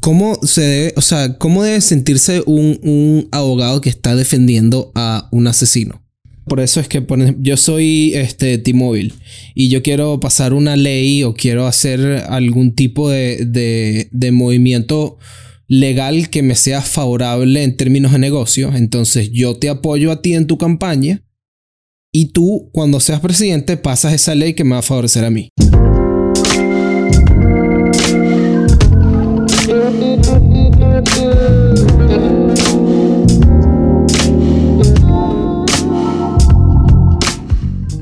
¿cómo se debe, o sea, cómo debe sentirse un, un abogado que está defendiendo a un asesino? Por eso es que yo soy este T-Mobile y yo quiero pasar una ley o quiero hacer algún tipo de, de, de movimiento legal que me sea favorable en términos de negocio. Entonces yo te apoyo a ti en tu campaña y tú cuando seas presidente pasas esa ley que me va a favorecer a mí.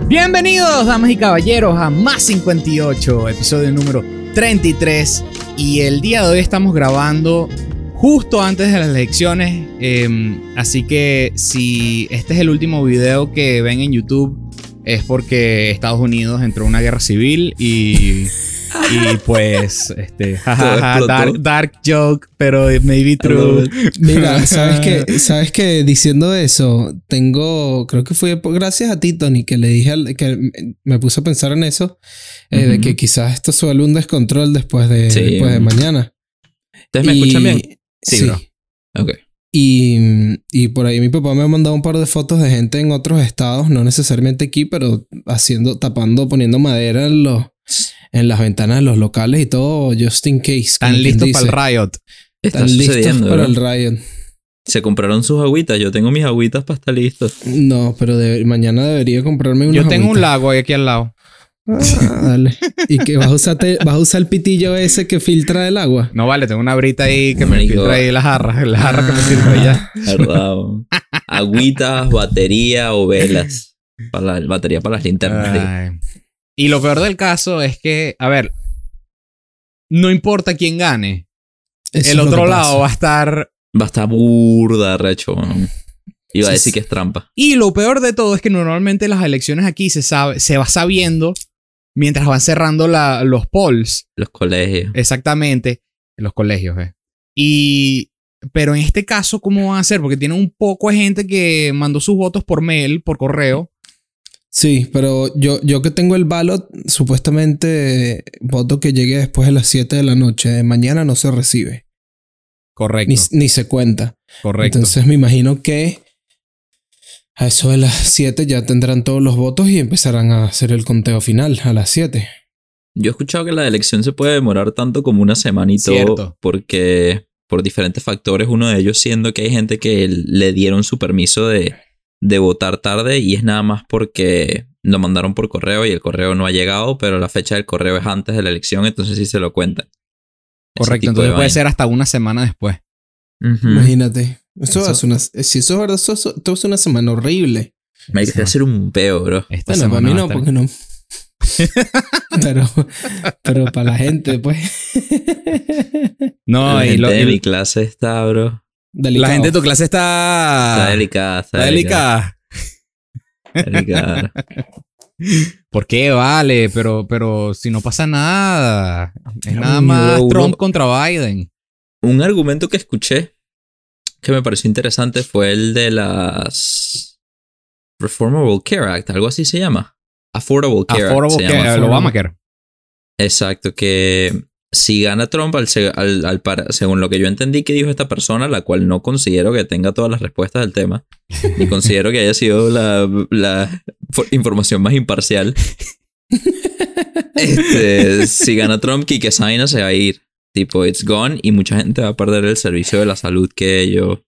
Bienvenidos, damas y caballeros, a Más 58, episodio número 33. Y el día de hoy estamos grabando justo antes de las elecciones. Em, así que si este es el último video que ven en YouTube, es porque Estados Unidos entró en una guerra civil y y pues, este, dark, joke, pero maybe true. Mira, sabes que, sabes que diciendo eso, tengo, creo que fue gracias a ti, Tony, que le dije, que me puse a pensar en eso, eh, de que quizás esto suele un descontrol después de, después de mañana. ¿Ustedes me escuchan bien? Sí, Bro. Ok. Y, y, por ahí mi papá me ha mandado un par de fotos de gente en otros estados, no necesariamente aquí, pero haciendo, tapando, poniendo madera en los, en las ventanas de los locales y todo, just in case. Están listos para el riot. Están listos para el riot. Se compraron sus agüitas. Yo tengo mis agüitas para estar listos. No, pero mañana debería comprarme una. Yo tengo un lago aquí al lado. Ah, dale. ¿Y que vas a, usarte, vas a usar el pitillo ese que filtra el agua? No vale, tengo una brita ahí que me filtra ahí las jarras. La jarra que me sirve ya. Verdad. Agüitas, batería o velas. Para la batería para las linternas. Y lo peor del caso es que, a ver, no importa quién gane, el otro lado va a estar. Va a estar burda, recho. Iba a decir que es trampa. Y lo peor de todo es que normalmente las elecciones aquí se, sabe, se va sabiendo mientras van cerrando los polls. Los colegios. Exactamente. Los colegios, eh. Y. Pero en este caso, ¿cómo van a hacer? Porque tienen un poco de gente que mandó sus votos por mail, por correo. Sí, pero yo, yo que tengo el ballot, supuestamente voto que llegue después de las 7 de la noche. De mañana no se recibe. Correcto. Ni, se cuenta. Correcto. Entonces me imagino que a eso de las 7 ya tendrán todos los votos y empezarán a hacer el conteo final a las 7. Yo he escuchado que la elección se puede demorar tanto como una semana y todo. Porque por diferentes factores, uno de ellos siendo que hay gente que le dieron su permiso de de votar tarde y es nada más porque lo mandaron por correo y el correo no ha llegado, pero la fecha del correo es antes de la elección, entonces sí se lo cuentan. Correcto, entonces puede ser hasta una semana después. Imagínate. Eso, Es una, si eso es verdad, eso, es una semana horrible. Me hay que hacer un peo, bro. bueno, para mí no, porque no. pero, pero para la gente, pues. no, la y gente de mi clase está, bro. La gente de tu clase está. Está delicada. Está, delicada. delicada. ¿Por qué? Vale, pero, pero si no pasa nada. Es nada más Trump contra Biden. Un argumento que escuché que me pareció interesante fue el de las Reformable Care Act, algo así se llama. Affordable Care Affordable Act. Care, el Obamacare. Exacto, que si gana Trump, al, según lo que yo entendí que dijo esta persona, la cual no considero que tenga todas las respuestas del tema, ni considero que haya sido la, información más imparcial. Este, si gana Trump, Kike Saina se va a ir. Tipo, it's gone y mucha gente va a perder el servicio de la salud que ellos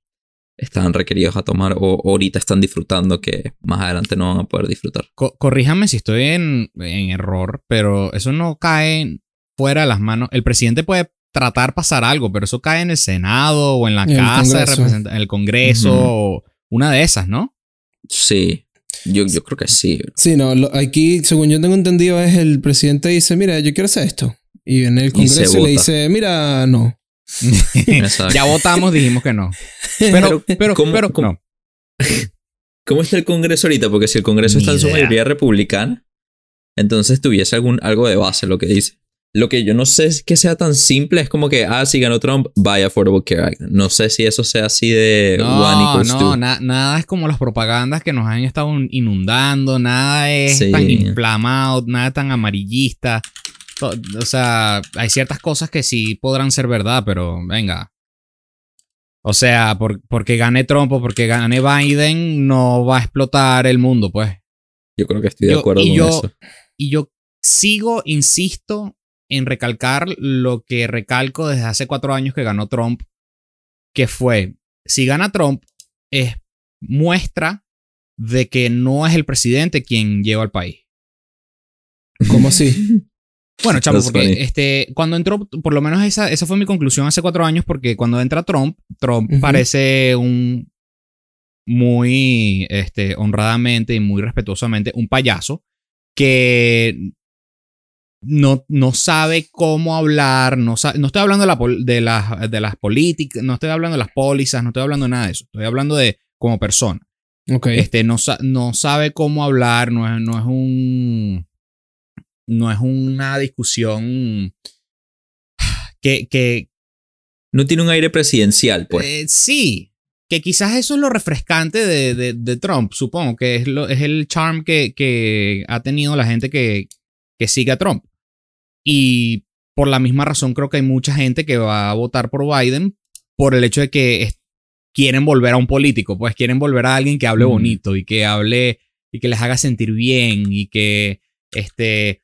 están requeridos a tomar o ahorita están disfrutando que más adelante no van a poder disfrutar. corríjame si estoy en, en error, pero eso no cae fuera de las manos. El presidente puede tratar pasar algo, pero eso cae en el Senado o en la Casa de Representantes, en el Congreso, o una de esas, ¿no? Sí. Yo, yo creo que sí. Sí, no, aquí, según yo tengo entendido, es el presidente dice, mira, yo quiero hacer esto. Y en el Congreso le dice, mira, no. ya votamos, dijimos que no. Pero, pero, ¿cómo, pero, ¿cómo, ¿Cómo está el Congreso ahorita? Porque si el Congreso está en su mayoría republicana, entonces tuviese algún, algo de base lo que dice. Lo que yo no sé es que sea tan simple, es como que, ah, si ganó Trump, vaya Affordable Care Act. No sé si eso sea así de no, one No, nada es como las propagandas que nos han estado inundando, nada es tan inflamado, nada tan amarillista. O sea, hay ciertas cosas que sí podrán ser verdad, pero venga. O sea, porque gane Trump o porque gane Biden, no va a explotar el mundo, pues. Yo creo que estoy de acuerdo con eso. Y yo sigo, insisto, en recalcar lo que recalco desde hace cuatro años que ganó Trump, que fue, si gana Trump, es muestra de que no es el presidente quien lleva al país. ¿Cómo así? Bueno, chamo, porque este, cuando entró, por lo menos esa, esa fue mi conclusión hace cuatro años, porque cuando entra Trump, Trump parece un muy este, honradamente y muy respetuosamente un payaso que no, no sabe cómo hablar, no, no estoy hablando de, la, de, las, de las políticas, no estoy hablando de las pólizas, no estoy hablando de nada de eso, estoy hablando de como persona. Okay. Este, no, no sabe cómo hablar, no es, no es un no es una discusión que, que no tiene un aire presidencial, pues. Eh, sí, que quizás eso es lo refrescante de, de, Trump, supongo, que es, lo, es el charm que, que, ha tenido la gente que, que sigue a Trump. Y por la misma razón creo que hay mucha gente que va a votar por Biden por el hecho de que quieren volver a un político, pues quieren volver a alguien que hable bonito y que hable y que les haga sentir bien y que este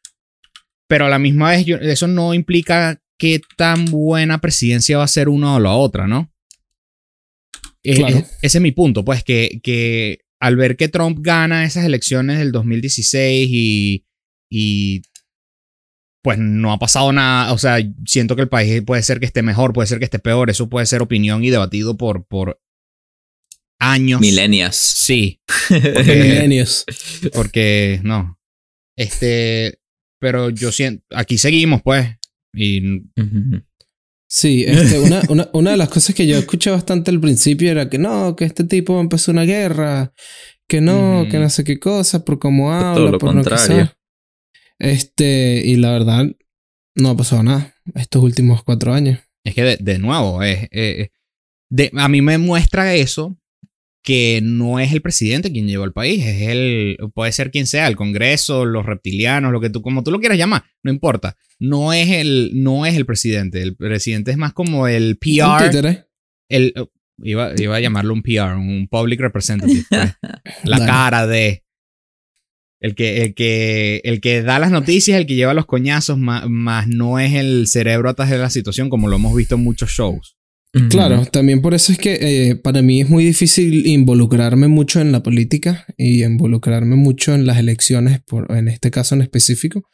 pero a la misma vez eso no implica qué tan buena presidencia va a ser una o la otra, ¿no? ese es mi punto, pues que, que al ver que Trump gana esas elecciones del 2016 y, y pues no ha pasado nada, o sea, siento que el país puede ser que esté mejor, puede ser que esté peor, eso puede ser opinión y debatido por, por años. Milenias. Sí. Milenios. Porque, no. Este, pero yo siento, aquí seguimos, pues. Y... Sí, este, una, una, una, de las cosas que yo escuché bastante al principio era que no, que este tipo empezó una guerra, que no, que no sé qué cosa, por cómo habla, Todo lo por contrario. Este, y la verdad, no ha pasado nada estos últimos cuatro años. Es que de, de nuevo, es, de, a mí me muestra eso que no es el presidente quien lleva el país, es el, puede ser quien sea, el Congreso, los reptilianos, lo que tú, como tú lo quieras llamar, no importa. No es el, no es el presidente, el presidente es más como el PR. El, iba, iba a llamarlo un PR, un Public Representative. Pues. la cara de... El que, el, que, el que da las noticias, el que lleva los coñazos, más, más no es el cerebro atrás de la situación, como lo hemos visto en muchos shows. Claro, también por eso es que eh, para mí es muy difícil involucrarme mucho en la política y involucrarme mucho en las elecciones, por, en este caso en específico,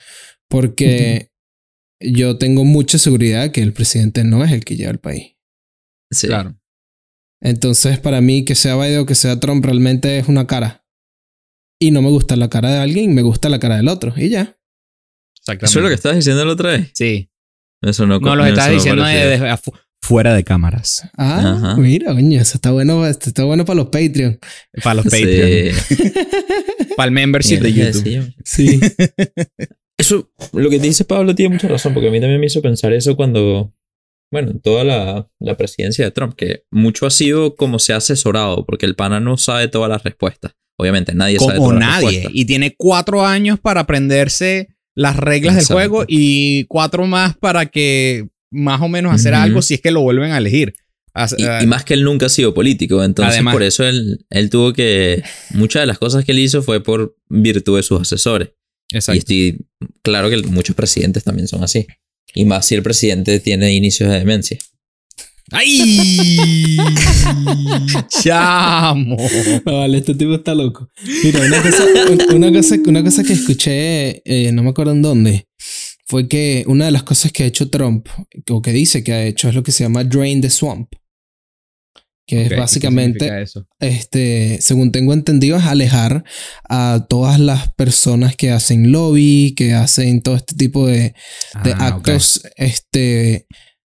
porque yo tengo mucha seguridad que el presidente no es el que lleva el país. Sí. Claro. Entonces, para mí, que sea Biden o que sea Trump, realmente es una cara. Y no me gusta la cara de alguien, me gusta la cara del otro. Y ya. Exactamente. ¿Eso es lo que estabas diciendo la otra vez? Sí. Eso no No, lo estás diciendo fuera de cámaras. Ah, mira, coño, eso está bueno, está bueno para los Patreon. Para los Patreon. para el membership de YouTube. Sí. eso, lo que dice Pablo tiene mucha razón, porque a mí también me hizo pensar eso cuando, bueno, toda la, la presidencia de Trump, que mucho ha sido como se ha asesorado, porque el pana no sabe todas las respuestas. Obviamente, nadie sabe todas nadie. respuestas. Y tiene cuatro años para aprenderse las reglas del juego y cuatro más para que más o menos hacer algo si es que lo vuelven a elegir. Y, más que él nunca ha sido político, entonces por eso él, él tuvo que... Muchas de las cosas que él hizo fue por virtud de sus asesores. Exacto. Y estoy claro que muchos presidentes también son así. Y más si el presidente tiene inicios de demencia. ¡Ay! ¡Chamo! vale, este tipo está loco. Mira, una cosa, una cosa, que escuché, eh, no me acuerdo en dónde, fue que una de las cosas que ha hecho Trump, o que dice que ha hecho, es lo que se llama Drain the Swamp. Que es básicamente, este, según tengo entendido, es alejar a todas las personas que hacen lobby, que hacen todo este tipo de, de ah, actos este,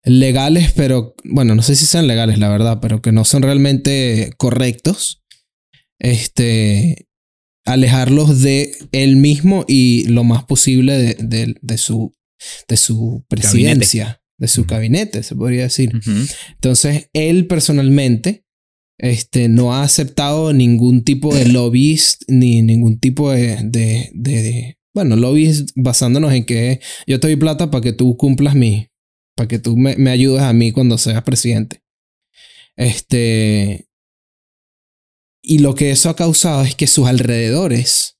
legales, pero bueno, no sé si sean legales, la verdad, pero que no son realmente correctos. Este, alejarlos de él mismo y lo más posible de, de, su, de su presidencia, de su gabinete, se podría decir. Entonces, él personalmente este, no ha aceptado ningún tipo de lobbyist ni ningún tipo de, de, bueno, lobbies basándonos en que yo te doy plata para que tú cumplas mi, para que tú me, ayudes a mí cuando seas presidente. Este, y lo que eso ha causado es que sus alrededores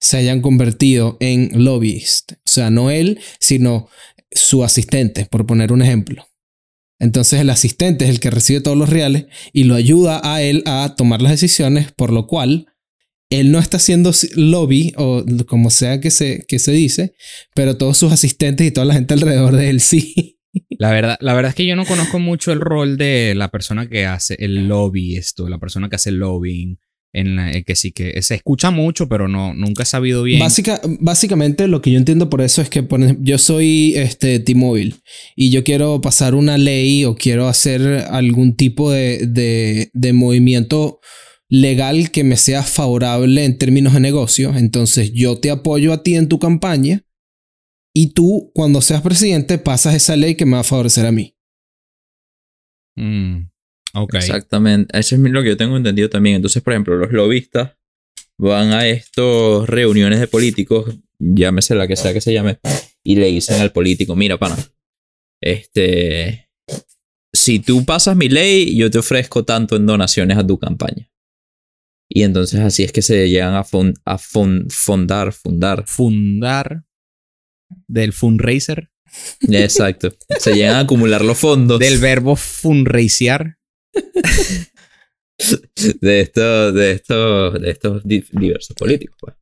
se hayan convertido en lobbyist. O sea, no él, sino su asistente, por poner un ejemplo. Entonces el asistente es el que recibe todos los reales y lo ayuda a él a tomar las decisiones, por lo cual él no está haciendo lobby o como sea que se, que se dice, pero todos sus asistentes y toda la gente alrededor de él sí. La verdad, la verdad es que yo no conozco mucho el rol de la persona que hace el lobby, esto, la persona que hace el lobbying. En eh, que sí que se escucha mucho, pero no, nunca he sabido bien. básicamente lo que yo entiendo por eso es que yo soy este T-Mobile y yo quiero pasar una ley o quiero hacer algún tipo de, de, de movimiento legal que me sea favorable en términos de negocio. Entonces yo te apoyo a ti en tu campaña y tú, cuando seas presidente, pasas esa ley que me va a favorecer a mí. Mm, Exactamente. Eso es lo que yo tengo entendido también. Entonces, por ejemplo, los lobistas van a estas reuniones de políticos, llámese la que sea que se llame, y le dicen al político, mira, pana, este, si tú pasas mi ley, yo te ofrezco tanto en donaciones a tu campaña. Y entonces así es que se llegan a, a fundar, fundar. Fundar del fundraiser. Exacto. Se llegan a acumular los fondos. Del verbo fundraisear. de estos, de estos, de estos diversos políticos, pues.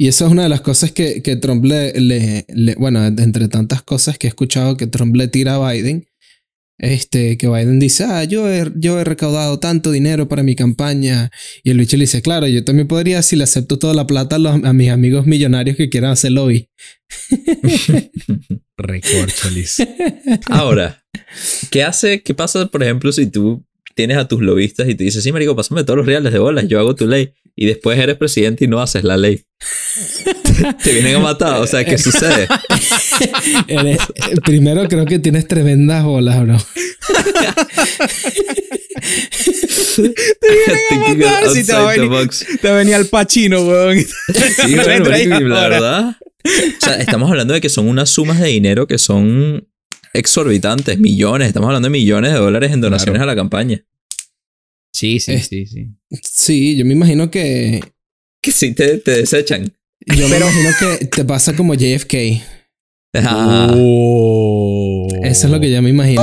Y eso es una de las cosas que, que Trump le, le, le, Bueno, entre tantas cosas que he escuchado que Trump le tira a Biden, este, que Biden dice, ah, yo he, yo he recaudado tanto dinero para mi campaña. Y el bicho le dice, claro, yo también podría si le acepto toda la plata a, mis amigos millonarios que quieran hacer lobby. Recorcholis. Ahora, ¿qué hace, qué pasa, por ejemplo, si tú tienes a tus lobistas y te dices, sí, marico, pásame todos los reales de bolas, yo hago tu ley. Y después eres presidente y no haces la ley. te vienen a matar, o sea, ¿qué sucede? primero creo que tienes tremendas bolas, bro. te vienen a matar si te va, a venir, te venía el pachino, weón. sí, la verdad. O sea, estamos hablando de que son unas sumas de dinero que son exorbitantes, millones. Estamos hablando de millones de dólares en donaciones a la campaña. Sí, sí, sí, sí. Sí, yo me imagino que. Que sí te, te desechan. Yo me imagino que te pasa como JFK. Oh. Eso es lo que yo me imagino.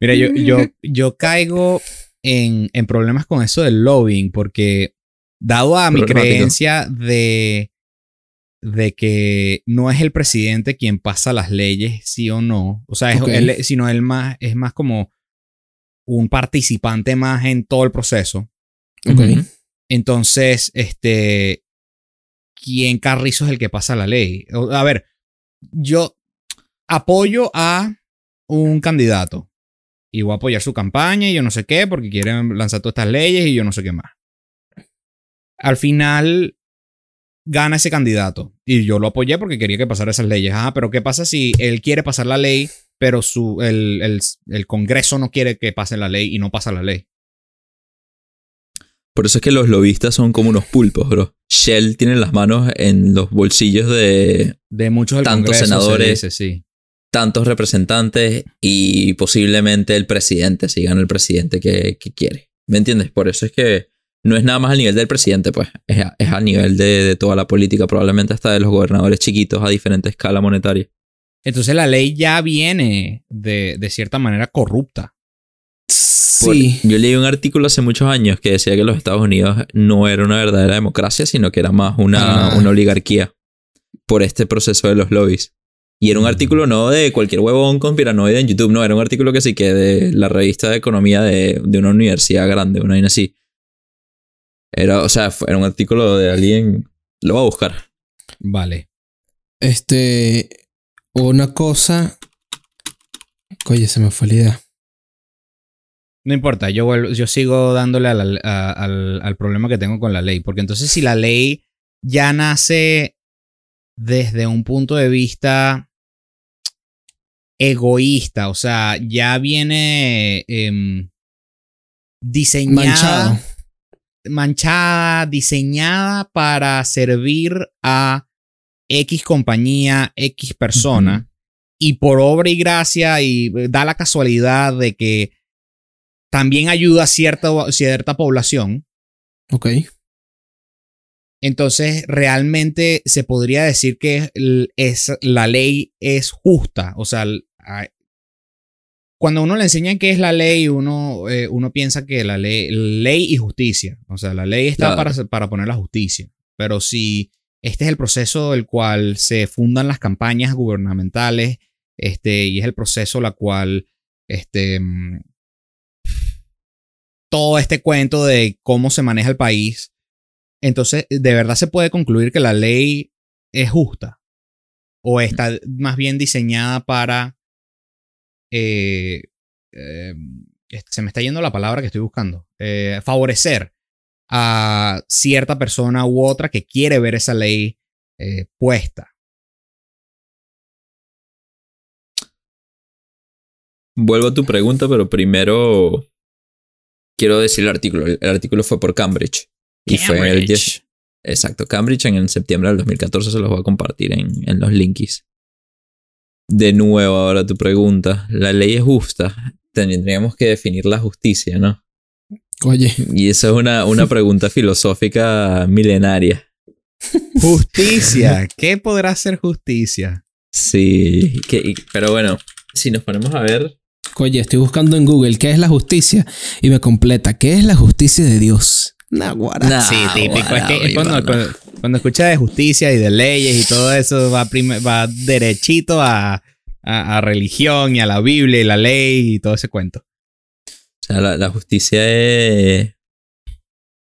Mira, yo, yo, yo caigo en, en, problemas con eso del lobbying porque dado a mi creencia de de que no es el presidente quien pasa las leyes, sí o no. O sea, es, sino él más, es más como un participante más en todo el proceso. Entonces, este, ¿quién carrizo es el que pasa la ley? A ver, yo apoyo a un candidato y voy a apoyar su campaña y yo no sé qué porque quieren lanzar todas estas leyes y yo no sé qué más. Al final, gana ese candidato. Y yo lo apoyé porque quería que pasara esas leyes. Ah, pero ¿qué pasa si él quiere pasar la ley, pero su, el, el, el Congreso no quiere que pase la ley y no pasa la ley? Por eso es que los lobistas son como unos pulpos, bro. Shell tiene las manos en los bolsillos de, de muchos tantos senadores, sí. tantos representantes y posiblemente el presidente, si gana el presidente que, que quiere. ¿Me entiendes? Por eso es que no es nada más al nivel del presidente, pues, es a, es nivel de, toda la política, probablemente hasta de los gobernadores chiquitos a diferente escala monetaria. Entonces la ley ya viene de, cierta manera corrupta. Sí. yo leí un artículo hace muchos años que decía que los Estados Unidos no era una verdadera democracia, sino que era más una, ah. una oligarquía por este proceso de los lobbies. Y era un mm. artículo no de cualquier huevón conspiranoide en YouTube, no, era un artículo que sí que de la revista de economía de, de una universidad grande, una así. Era, o sea, era un artículo de alguien. Lo voy a buscar. Vale. Este. Una cosa. Oye, se me fue la idea. No importa, yo, yo sigo dándole al, al, problema que tengo con la ley. Porque entonces, si la ley ya nace desde un punto de vista egoísta, o sea, ya viene em, diseñada manchada, diseñada para servir a X compañía, X persona, y por obra y gracia y da la casualidad de que también ayuda a cierta, cierta población. Ok. Entonces, realmente se podría decir que es, la ley es justa. O sea, cuando uno le enseña qué es la ley, uno, eh, uno piensa que la ley, ley y justicia. O sea, la ley está para, para poner la justicia. Pero si este es el proceso del cual se fundan las campañas gubernamentales, este, y es el proceso la cual, este, mm, todo este cuento de cómo se maneja el país, entonces, ¿de verdad se puede concluir que la ley es justa? ¿O está más bien diseñada para... Eh, eh, se me está yendo la palabra que estoy buscando. Eh, favorecer a cierta persona u otra que quiere ver esa ley puesta. Vuelvo a tu pregunta, pero primero quiero decir el artículo. El artículo fue por Cambridge. Y fue el 10. Exacto, Cambridge en septiembre del 2014 se los voy a compartir en, en los links. De nuevo, ahora tu pregunta. La ley es justa. Tendríamos que definir la justicia, ¿no? Oye. Y esa es una, una pregunta filosófica milenaria. Justicia. ¿Qué podrá ser justicia? Sí, que, pero bueno, si nos ponemos a ver. Oye, estoy buscando en Google qué es la justicia y me completa. ¿Qué es la justicia de Dios? Naguara. sí, típico. es que cuando, escucha de justicia y de leyes y todo eso, va, va derechito a, a, religión y a la Biblia y la ley y todo ese cuento. O sea, la, justicia es,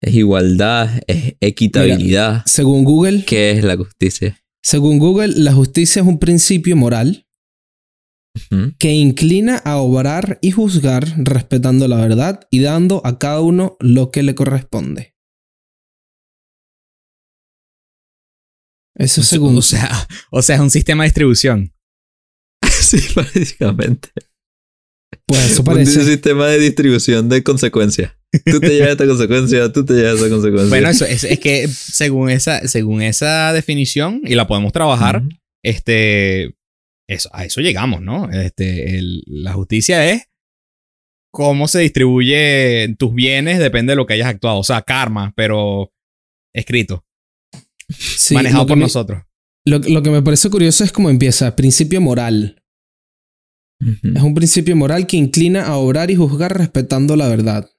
es igualdad, es equitabilidad. según Google. ¿Qué es la justicia? Según Google, la justicia es un principio moral que inclina a obrar y juzgar respetando la verdad y dando a cada uno lo que le corresponde. Eso según. O sea, o sea, es un sistema de distribución. sí, básicamente. Pues eso parece. Un sistema de distribución de consecuencias. Tú te llevas esta consecuencia, tú te llevas esta consecuencia. Bueno, eso es, que según esa, según esa definición, y la podemos trabajar, este, eso, a eso llegamos, ¿no? Este, la justicia es cómo se distribuye tus bienes, depende de lo que hayas actuado. O sea, karma, pero escrito. manejado por nosotros. Lo, que me parece curioso es cómo empieza. Principio moral. Es un principio moral que inclina a obrar y juzgar respetando la verdad.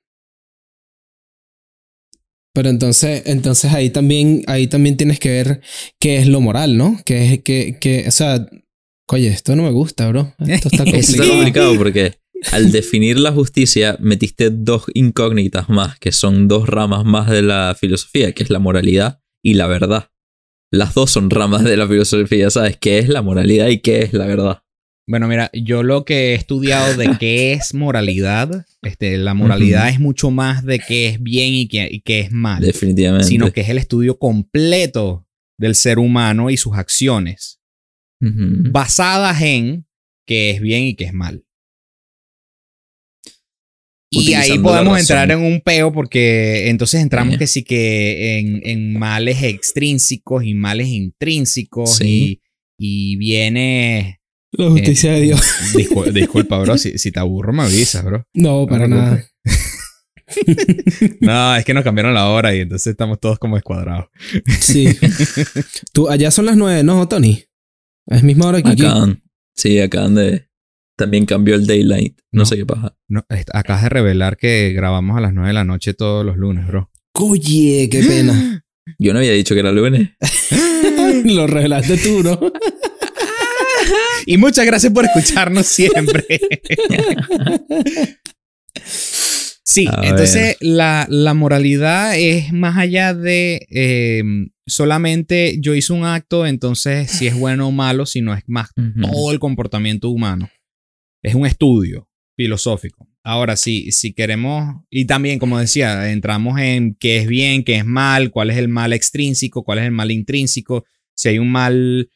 Pero entonces, entonces ahí también, ahí también tienes que ver qué es lo moral, ¿no? Que es que, que, o sea, Oye, esto no me gusta, bro. Esto está complicado. está complicado porque al definir la justicia metiste dos incógnitas más, que son dos ramas más de la filosofía, que es la moralidad y la verdad. Las dos son ramas de la filosofía, ¿sabes? ¿Qué es la moralidad y qué es la verdad? Bueno, mira, yo lo que he estudiado de qué es moralidad, este, la moralidad es mucho más de qué es bien y qué, qué es mal. Definitivamente. Sino que es el estudio completo del ser humano y sus acciones basadas en qué es bien y qué es mal. Y ahí podemos entrar en un peo porque entonces entramos que sí que en, males extrínsecos y males intrínsecos y, viene... La justicia de Dios. disculpa, bro, si, te aburro me avisas, bro. No, para nada. no, es que nos cambiaron la hora y entonces estamos todos como escuadrados. Sí. Tú, allá son las nueve, ¿no, Tony? Es misma hora que acá. aquí. Sí, acá donde también cambió el daylight. No, sé qué pasa. No, acabas de revelar que grabamos a las 9 de la noche todos los lunes, bro. Oye, qué pena. Yo no había dicho que era lunes. Lo revelaste tú, ¿no? y muchas gracias por escucharnos siempre. sí, entonces la, la, moralidad es más allá de em, solamente yo hice un acto, entonces si es bueno o malo, si no es más todo el comportamiento humano. Es un estudio filosófico. Ahora, si, si queremos, y también, como decía, entramos en qué es bien, qué es mal, cuál es el mal extrínseco, cuál es el mal intrínseco, si hay un mal,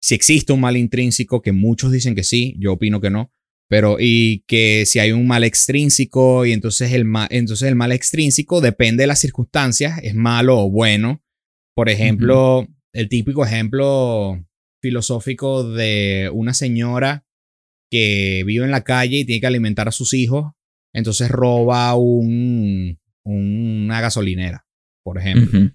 si existe un mal intrínseco, que muchos dicen que sí, yo opino que no. Pero, y que si hay un mal extrínseco, y entonces el, mal, entonces el mal extrínseco depende de las circunstancias, es malo o bueno. Por ejemplo, el típico ejemplo filosófico de una señora que vive en la calle y tiene que alimentar a sus hijos, entonces roba un, una gasolinera, por ejemplo.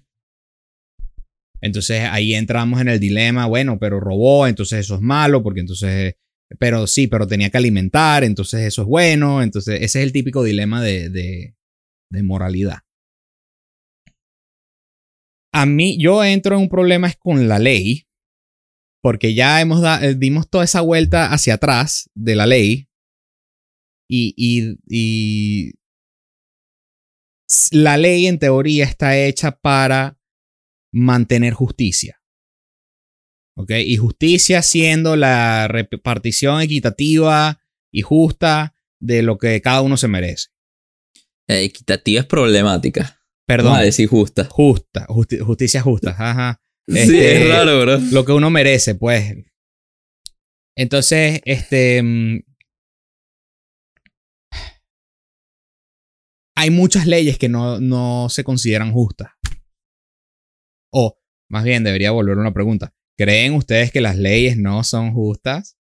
Entonces ahí entramos en el dilema, bueno, pero robó, entonces eso es malo, porque entonces, pero sí, pero tenía que alimentar, entonces eso es bueno, entonces ese es el típico dilema de, de, moralidad. A mí, yo entro en un problema es con la ley, porque ya hemos eh, dimos toda esa vuelta hacia atrás de la ley y, y, y la ley en teoría está hecha para mantener justicia. Y justicia siendo la repartición equitativa y justa de lo que cada uno se merece. Eh, equitativa es problemática. Perdón. a decir justa. Justa. justicia justa. Ajá. sí, es este, raro, bro. Lo que uno merece, pues. Entonces, este. Mm, hay muchas leyes que no, no se consideran justas. O, más bien, debería volver una pregunta. ¿Creen ustedes que las leyes no son justas?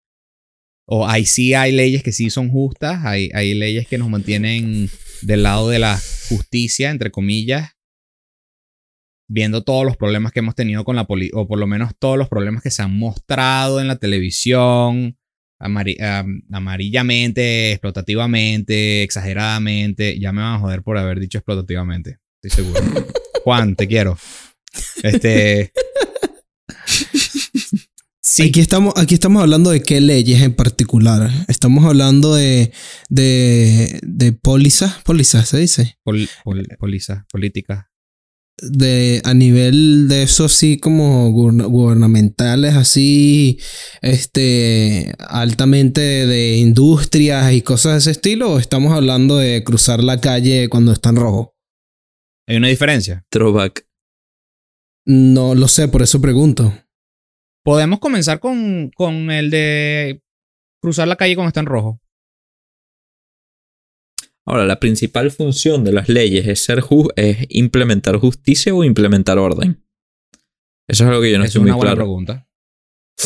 ¿O hay sí hay leyes que sí son justas? ¿Hay, hay leyes que nos mantienen del lado de la justicia, entre comillas? Viendo todos los problemas que hemos tenido con la policía, o por lo menos todos los problemas que se han mostrado en la televisión, amarillamente, explotativamente, exageradamente. Ya me van a joder por haber dicho explotativamente. Estoy seguro. Juan, te quiero. Este. Sí. Aquí estamos, aquí estamos hablando de qué leyes en particular. Estamos hablando de, de, de pólizas, pólizas se dice. Pol, pólizas, políticas. De, a nivel de eso así como gubernamentales, así, este, altamente de industrias y cosas de ese estilo, o estamos hablando de cruzar la calle cuando está en rojo. ¿Hay una diferencia? Throwback. No lo sé, por eso pregunto. Podemos comenzar con, con el de cruzar la calle cuando está en rojo. Ahora, la principal función de las leyes es, ser es implementar justicia o implementar orden. Eso es algo que yo no estoy muy claro. Es una buena pregunta.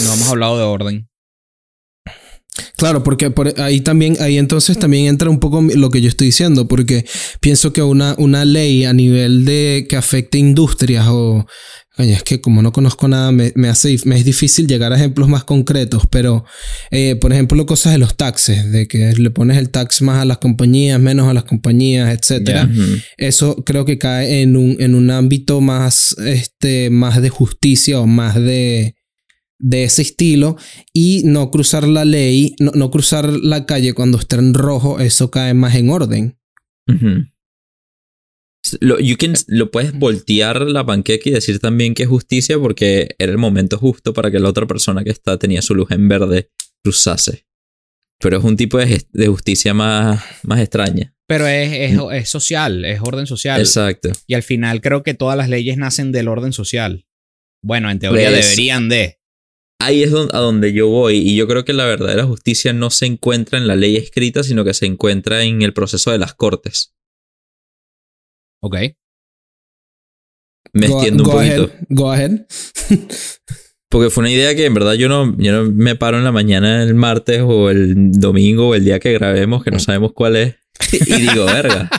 No hemos hablado de orden. Claro, porque por ahí también, ahí entonces también entra un poco lo que yo estoy diciendo, porque pienso que una, una ley a nivel de que afecte industrias o es que como no conozco nada, me, hace, me es difícil llegar a ejemplos más concretos, pero eh, por ejemplo, cosas de los taxes, de que le pones el tax más a las compañías, menos a las compañías, etc. Eso creo que cae en un, en un ámbito más, este, más de justicia o más de, de ese estilo y no cruzar la ley, no, no, cruzar la calle cuando está en rojo, eso cae más en orden. Lo, you can, lo puedes voltear la panqueca y decir también que es justicia porque era el momento justo para que la otra persona que está tenía su luz en verde cruzase. Pero es un tipo de, de justicia más, más extraña. Pero es, es, mm. es, social, es orden social. Exacto. Y al final creo que todas las leyes nacen del orden social. Bueno, en teoría pues, deberían de. Ahí es a donde yo voy y yo creo que la verdadera justicia no se encuentra en la ley escrita, sino que se encuentra en el proceso de las cortes. Ok. Me extiendo un poquito. go ahead. Porque fue una idea que en verdad yo no, yo no me paro en la mañana el martes o el domingo o el día que grabemos, que no sabemos cuál es, y digo, verga.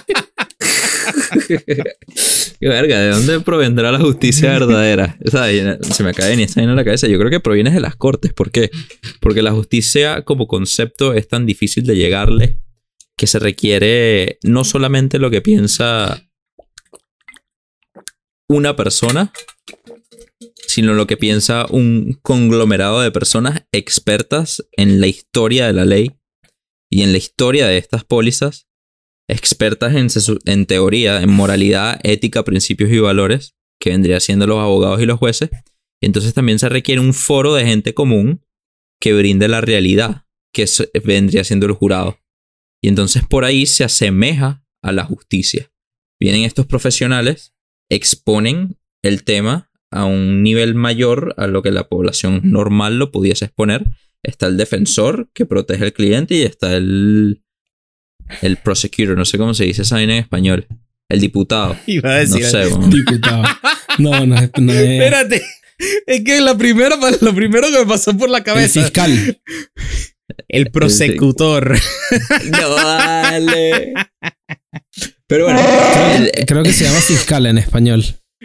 verga, ¿de dónde provendrá la justicia verdadera? O sea, se me cae ni esta en la cabeza. Yo creo que proviene de las cortes. ¿Por qué? Porque la justicia como concepto es tan difícil de llegarle que se requiere no solamente lo que piensa una persona, sino lo que piensa un conglomerado de personas expertas en la historia de la ley y en la historia de estas pólizas, expertas en, teoría, en moralidad, ética, principios y valores, que vendría siendo los abogados y los jueces. Y entonces también se requiere un foro de gente común que brinde la realidad, que vendría siendo el jurado. Y entonces por ahí se asemeja a la justicia. Vienen estos profesionales exponen el tema a un nivel mayor a lo que la población normal lo pudiese exponer. Está el defensor que protege al cliente y está el, el prosecutor, no sé cómo se dice esa en español. El diputado. Iba a decir no sé, diputado. No, no es, no es. Espérate. Es que la primera, lo primero que me pasó por la cabeza. El fiscal. El prosecutor. no, vale. Pero bueno. Creo, que se llama fiscal en español.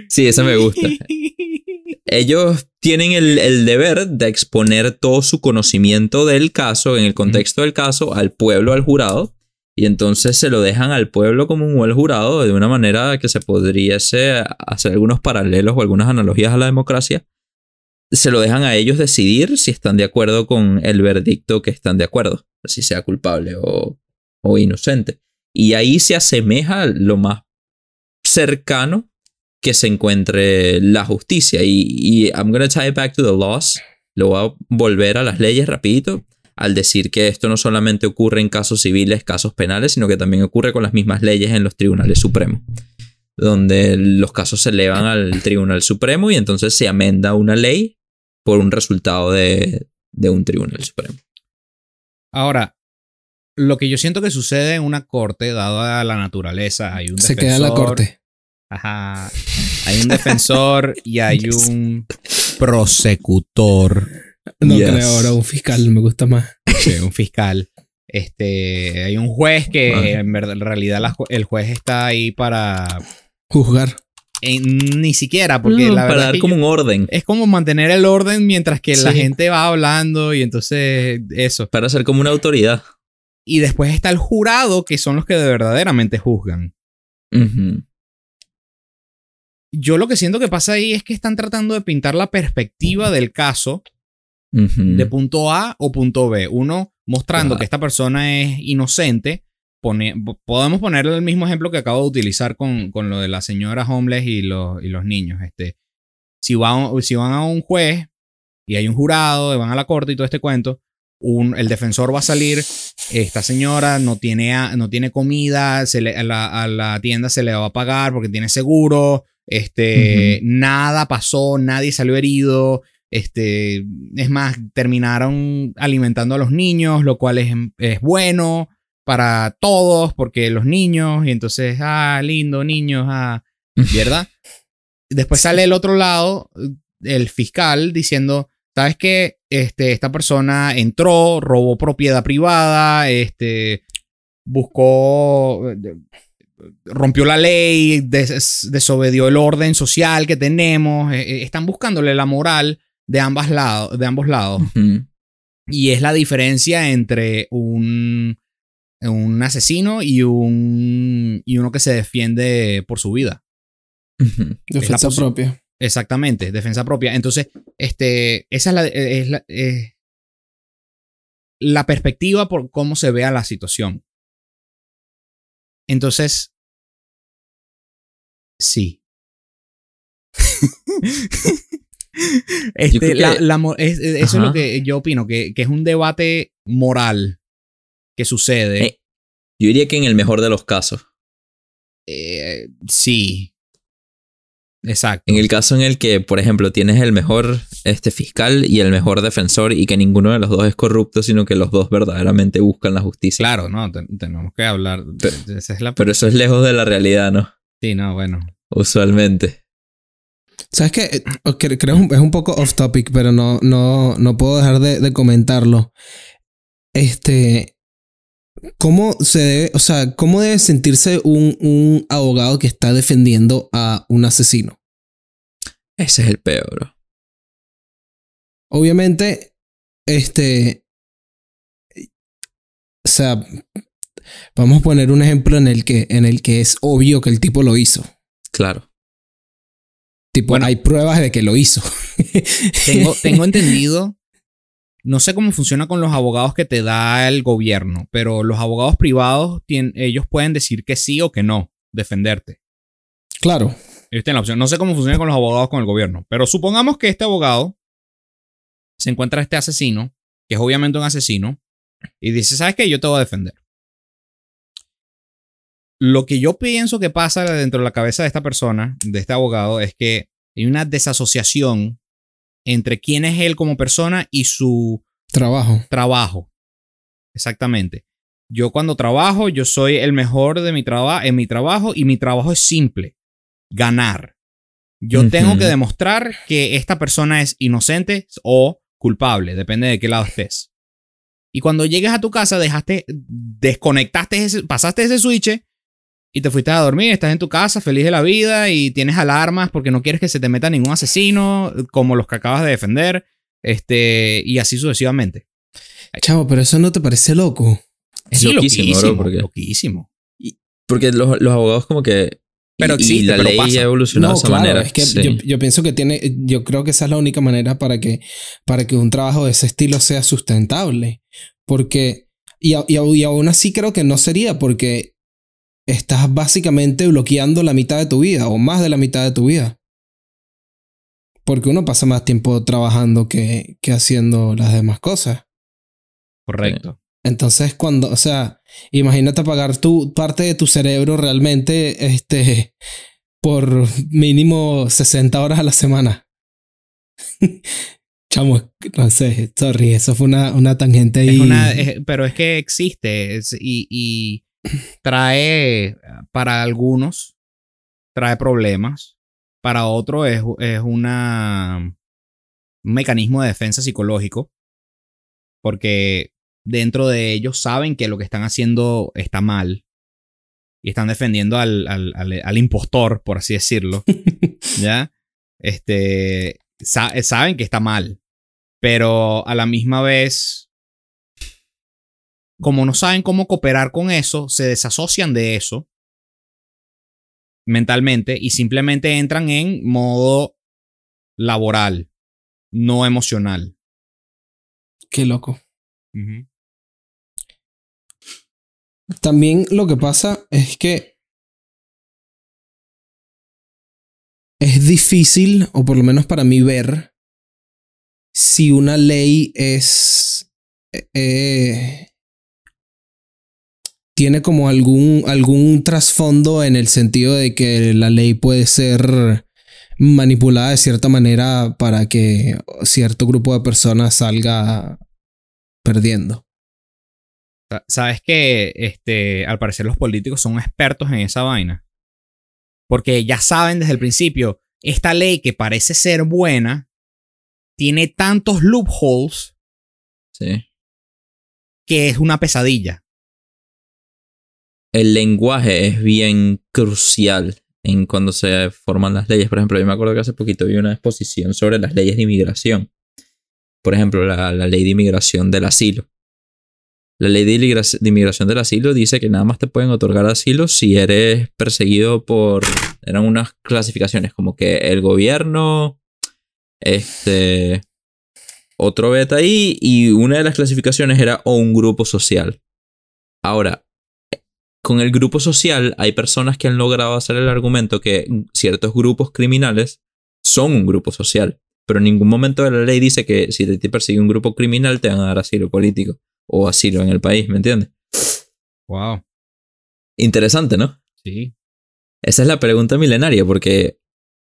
Sí, esa me gusta. Ellos tienen el, el, deber de exponer todo su conocimiento del caso, en el contexto del caso, al pueblo, al jurado. Y entonces se lo dejan al pueblo como un buen jurado de una manera que se podríase hacer algunos paralelos o algunas analogías a la democracia. Se lo dejan a ellos decidir si están de acuerdo con el verdicto que están de acuerdo, si sea culpable o, o inocente. Y ahí se asemeja lo más cercano que se encuentre la justicia. Y, I'm going to tie it back to the laws. Lo voy a volver a las leyes rapidito al decir que esto no solamente ocurre en casos civiles, casos penales, sino que también ocurre con las mismas leyes en los tribunales supremos, donde los casos se elevan al Tribunal Supremo y entonces se amenda una ley por un resultado de un Tribunal Supremo. Ahora, lo que yo siento que sucede en una corte, dado a la naturaleza, hay un Se queda en la corte. Ajá. Hay un defensor y hay un prosecutor. No creo ahora, un fiscal me gusta más. Sí, un fiscal. Este, hay un juez que en, verdad, en realidad el juez está ahí para juzgar. ni siquiera, porque no, la para dar como un orden. Es como mantener el orden mientras que la gente va hablando y entonces eso. Para ser como una autoridad. Y después está el jurado, que son los que verdaderamente juzgan. Yo lo que siento que pasa ahí es que están tratando de pintar la perspectiva del caso de punto A o punto B. Uno mostrando que esta persona es inocente. podemos ponerle el mismo ejemplo que acabo de utilizar con, con lo de la señora homeless y los, y los niños. Este, si, van, si van a un juez y hay un jurado, van a la corte y todo este cuento, un, el defensor va a salir, esta señora no tiene, no tiene comida, se le, a, la, a, la, tienda se le va a pagar porque tiene seguro, este, nada pasó, nadie salió herido, este, es más, terminaron alimentando a los niños, lo cual es, es bueno para todos, porque los niños, y entonces, ah, lindo, niños, ah, ¿verdad? Después sale el otro lado, el fiscal, diciendo, ¿sabes qué? Este, esta persona entró, robó propiedad privada, este, buscó, rompió la ley, des, desobedió el orden social que tenemos, eh, están buscándole la moral de, ambas lados, de ambos lados. Y es la diferencia entre un, un asesino y, un, y uno que se defiende por su vida. Defensa propia. Exactamente, defensa propia. Entonces, este, esa es la, es la, la perspectiva por cómo se vea la situación. Entonces, sí. Este, eso es lo que yo opino, que, es un debate moral que sucede. Eh, yo diría que en el mejor de los casos. Eh, sí. Exacto. En el caso en el que, por ejemplo, tienes el mejor este, fiscal y el mejor defensor y que ninguno de los dos es corrupto, sino que los dos verdaderamente buscan la justicia. Claro, no, tenemos que hablar. pero eso es lejos de la realidad, ¿no? Sí, no, bueno. Usualmente. ¿Sabes qué? Eh, creo que es un poco off topic, pero no, no, no puedo dejar de, comentarlo. Este. ¿Cómo se debe, o sea, cómo debe sentirse un, un abogado que está defendiendo a un asesino? Ese es el peor. Obviamente, este. O sea, vamos a poner un ejemplo en el que, en el que es obvio que el tipo lo hizo. Claro. Tipo, hay pruebas de que lo hizo. tengo, tengo entendido. No sé cómo funciona con los abogados que te da el gobierno, pero los abogados privados, tienen, ellos pueden decir que sí o que no, defenderte. Claro. Ellos tienen la opción. No sé cómo funciona con los abogados con el gobierno, pero supongamos que este abogado se encuentra este asesino, que es obviamente un asesino, y dice, ¿sabes qué? Yo te voy a defender. Lo que yo pienso que pasa dentro de la cabeza de esta persona, de este abogado, es que Hay una desasociación entre quién es él como persona y su trabajo. Trabajo. Exactamente. Yo cuando trabajo, yo soy el mejor de mi trabajo en mi trabajo y mi trabajo es simple, ganar. Yo tengo que demostrar que esta persona es inocente o culpable, depende de qué lado estés. Y cuando llegues a tu casa, dejaste, desconectaste, ese, pasaste ese switch y te fuiste a dormir, estás en tu casa feliz de la vida y tienes alarmas porque no quieres que se te meta ningún asesino como los que acabas de defender, este, y así sucesivamente. Chavo, pero eso no te parece loco. Es loquísimo, porque, loquísimo. porque los, los, abogados como que... Pero existe, y la ley ha evolucionado de esa manera. Es que yo, yo, pienso que tiene... Yo creo que esa es la única manera para que, para que un trabajo de ese estilo sea sustentable. Porque... Y, y, y aún así creo que no sería porque estás básicamente bloqueando la mitad de tu vida o más de la mitad de tu vida. Porque uno pasa más tiempo trabajando que, que haciendo las demás cosas. Correcto. Entonces, cuando, o sea, imagínate pagar tu parte de tu cerebro realmente, este, por mínimo 60 horas a la semana. Chamo, no sé, sorry, eso fue una, una tangente ahí. pero es que existe y, y trae, para algunos, trae problemas. Para otros es, es una, un mecanismo de defensa psicológico. Porque dentro de ellos saben que lo que están haciendo está mal. Y están defendiendo al, al, al, impostor, por así decirlo. ¿Ya? Este, saben que está mal. Pero a la misma vez como no saben cómo cooperar con eso, se desasocian de eso mentalmente y simplemente entran en modo laboral, no emocional. Qué loco. También lo que pasa es que es difícil, o por lo menos para mí, ver si una ley es... Eh, tiene como algún, algún trasfondo en el sentido de que la ley puede ser manipulada de cierta manera para que cierto grupo de personas salga perdiendo. Sabes que este, al parecer los políticos son expertos en esa vaina. Porque ya saben desde el principio, esta ley que parece ser buena tiene tantos loopholes sí. que es una pesadilla el lenguaje es bien crucial en cuando se forman las leyes. Por ejemplo, yo me acuerdo que hace poquito vi una exposición sobre las leyes de inmigración. Por ejemplo, la, ley de inmigración del asilo. La ley de, inmigración del asilo dice que nada más te pueden otorgar asilo si eres perseguido por... Eran unas clasificaciones como que el gobierno, este, otro beta ahí y una de las clasificaciones era o un grupo social. Ahora, con el grupo social hay personas que han logrado hacer el argumento que ciertos grupos criminales son un grupo social, pero en ningún momento de la ley dice que si te persigue un grupo criminal te van a dar asilo político o asilo en el país, ¿me entiendes? Wow. Interesante, ¿no? Sí. Esa es la pregunta milenaria, porque,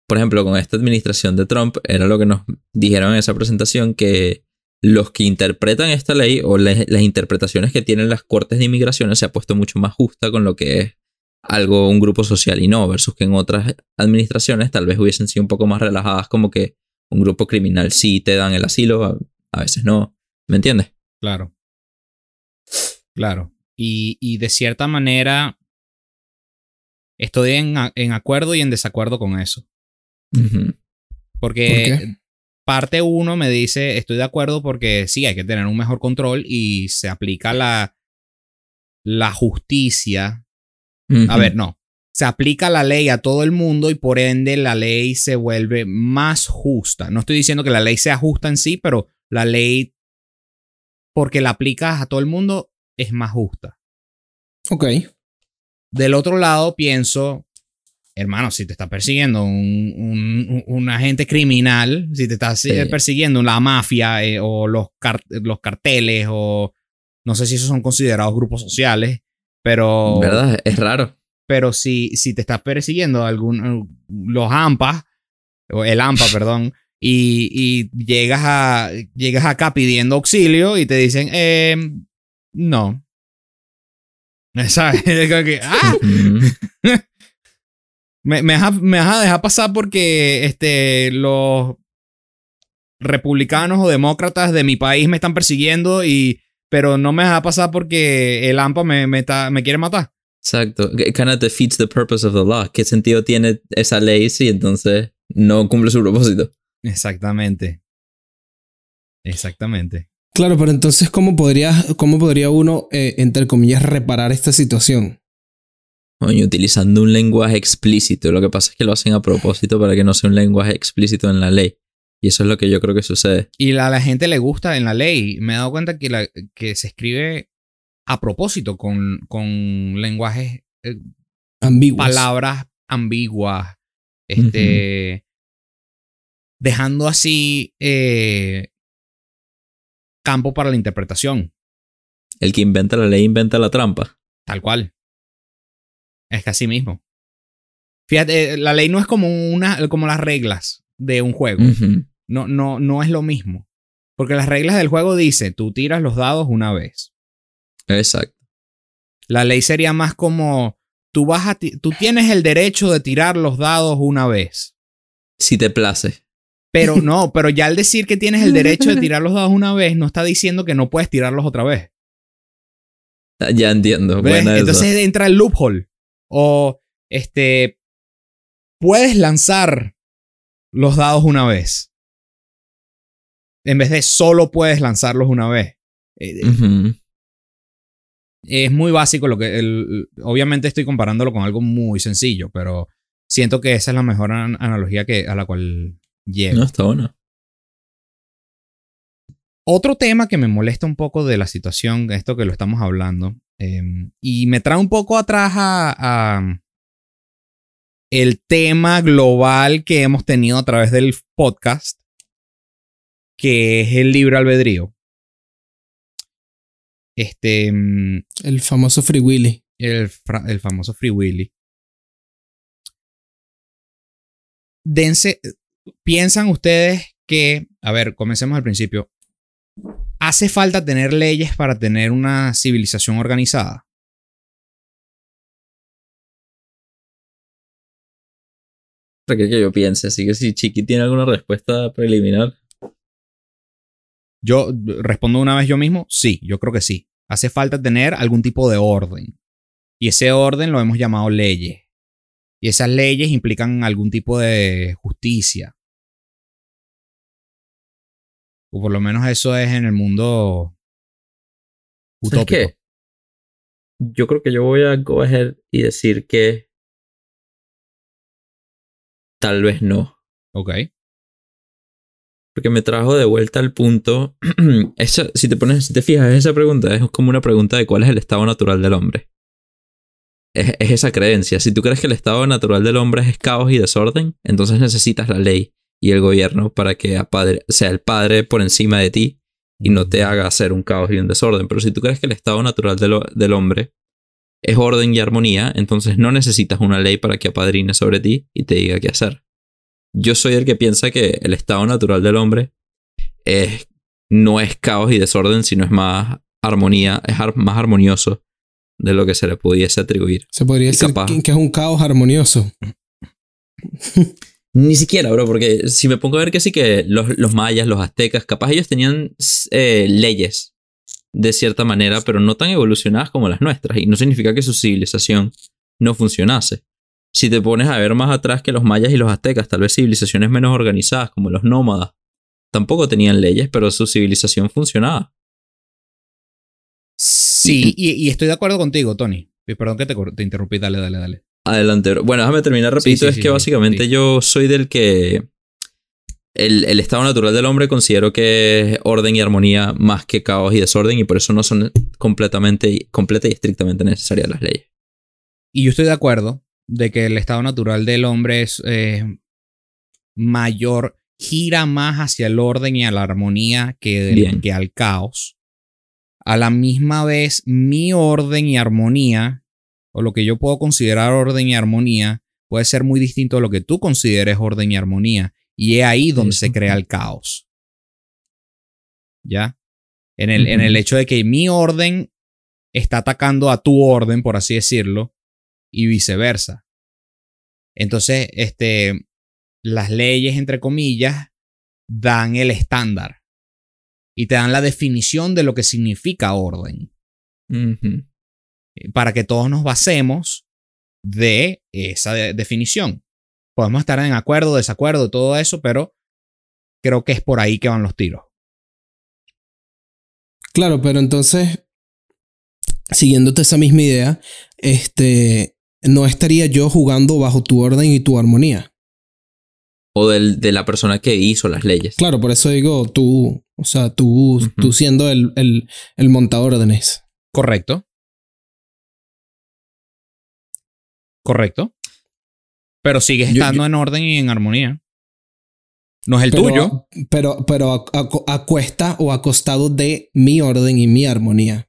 por ejemplo, con esta administración de Trump, era lo que nos dijeron en esa presentación, que los que interpretan esta ley o las interpretaciones que tienen las cortes de inmigración se ha puesto mucho más justa con lo que es algo, un grupo social y no, versus que en otras administraciones tal vez hubiesen sido un poco más relajadas, como que un grupo criminal sí te dan el asilo, a, veces no. ¿Me entiendes? Claro. Claro. Y, de cierta manera estoy en, acuerdo y en desacuerdo con eso. Porque parte uno me dice, estoy de acuerdo porque sí, hay que tener un mejor control y se aplica la, la justicia. A ver, no. Se aplica la ley a todo el mundo y por ende la ley se vuelve más justa. No estoy diciendo que la ley sea justa en sí, pero la ley, porque la aplicas a todo el mundo, es más justa. Ok. Del otro lado, pienso, hermano, si te está persiguiendo un, agente criminal, si te está persiguiendo la mafia eh, o los, los carteles o no sé si esos son considerados grupos sociales, pero... ¿Verdad? Es raro. Pero si, si te estás persiguiendo algún, los AMPAs, o el AMPA, perdón, y, llegas, a, llegas acá pidiendo auxilio y te dicen, eh, no. ¿Sabes? ah. me, me, vas a, dejar pasar porque este, los republicanos o demócratas de mi país me están persiguiendo y pero no me vas a pasar porque el AMPA me, me, me quiere matar. Exacto. It kind of defeats the purpose of the law. ¿Qué sentido tiene esa ley si entonces no cumple su propósito? Exactamente. Exactamente. Claro, pero entonces, ¿cómo podría, cómo podría uno, eh, entre comillas, reparar esta situación? Utilizando un lenguaje explícito. Lo que pasa es que lo hacen a propósito para que no sea un lenguaje explícito en la ley. Y eso es lo que yo creo que sucede. Y a la gente le gusta en la ley. Me he dado cuenta que, la, que se escribe a propósito con, con lenguajes eh, ambiguos. Palabras ambiguas. Este. Dejando así eh, campo para la interpretación. El que inventa la ley inventa la trampa. Tal cual. Es que así mismo. Fíjate, la ley no es como, una, como las reglas de un juego. No, no, no es lo mismo. Porque las reglas del juego dice, tú tiras los dados una vez. Exacto. La ley sería más como, tú, vas a tú tienes el derecho de tirar los dados una vez. Si te place. Pero no, pero ya al decir que tienes el derecho de tirar los dados una vez, no está diciendo que no puedes tirarlos otra vez. Ya entiendo. Entonces entra el loophole. O, este, puedes lanzar los dados una vez en vez de solo puedes lanzarlos una vez. Eh, es muy básico lo que... obviamente estoy comparándolo con algo muy sencillo, pero siento que esa es la mejor analogía que, a la cual llego. No, está bueno. Otro tema que me molesta un poco de la situación, esto que lo estamos hablando, em, y me trae un poco atrás a, el tema global que hemos tenido a través del podcast, que es el libre albedrío. Este. Mm, el famoso Free Willy. El, el famoso Free Willy. Dense. ¿Piensan ustedes que. A ver, comencemos al principio. ¿Hace falta tener leyes para tener una civilización organizada? que yo piense, así que si Chiqui tiene alguna respuesta preliminar. Yo respondo una vez yo mismo, sí, yo creo que sí. Hace falta tener algún tipo de orden. Y ese orden lo hemos llamado leyes. Y esas leyes implican algún tipo de justicia. O por lo menos eso es en el mundo utópico. Yo creo que yo voy a coger y decir que tal vez no. Ok. Porque me trajo de vuelta al punto. si te pones, si te fijas, esa pregunta es como una pregunta de cuál es el estado natural del hombre. Es, esa creencia. Si tú crees que el estado natural del hombre es caos y desorden, entonces necesitas la ley y el gobierno para que sea el padre por encima de ti y no te haga hacer un caos y un desorden. Pero si tú crees que el estado natural del hombre es orden y armonía, entonces no necesitas una ley para que apadrine sobre ti y te diga qué hacer yo soy el que piensa que el estado natural del hombre es, no es caos y desorden, sino es más armonía, es más armonioso de lo que se le pudiese atribuir. Se podría decir que es un caos armonioso. Ni siquiera, bro, porque si me pongo a ver que sí que los, mayas, los aztecas, capaz ellos tenían eh, leyes de cierta manera, pero no tan evolucionadas como las nuestras. Y no significa que su civilización no funcionase si te pones a ver más atrás que los mayas y los aztecas, tal vez civilizaciones menos organizadas como los nómadas, tampoco tenían leyes, pero su civilización funcionaba. Sí, y, estoy de acuerdo contigo, Tony. Perdón que te, interrumpí, dale, dale, dale. Adelante. Bueno, déjame terminar rapidito. es que básicamente yo soy del que el, el, estado natural del hombre considero que es orden y armonía más que caos y desorden y por eso no son completamente, completa y estrictamente necesarias las leyes. Y yo estoy de acuerdo, de que el estado natural del hombre es eh, mayor, gira más hacia el orden y a la armonía que, que al caos. A la misma vez, mi orden y armonía, o lo que yo puedo considerar orden y armonía, puede ser muy distinto a lo que tú consideres orden y armonía. Y es ahí donde se crea el caos. ¿Ya? En el, en el hecho de que mi orden está atacando a tu orden, por así decirlo, y viceversa. Entonces, este, las leyes, entre comillas, dan el estándar y te dan la definición de lo que significa orden. Para que todos nos basemos de esa definición. Podemos estar en acuerdo, desacuerdo, todo eso, pero creo que es por ahí que van los tiros. Claro, pero entonces, siguiéndote esa misma idea, este, no estaría yo jugando bajo tu orden y tu armonía. O del, de la persona que hizo las leyes. Claro, por eso digo tú, o sea, tú, tú siendo el, el, el montador de órdenes. Correcto. Correcto. Pero sigues estando en orden y en armonía. No es el tuyo. Pero, pero a, cuesta o a costado de mi orden y mi armonía.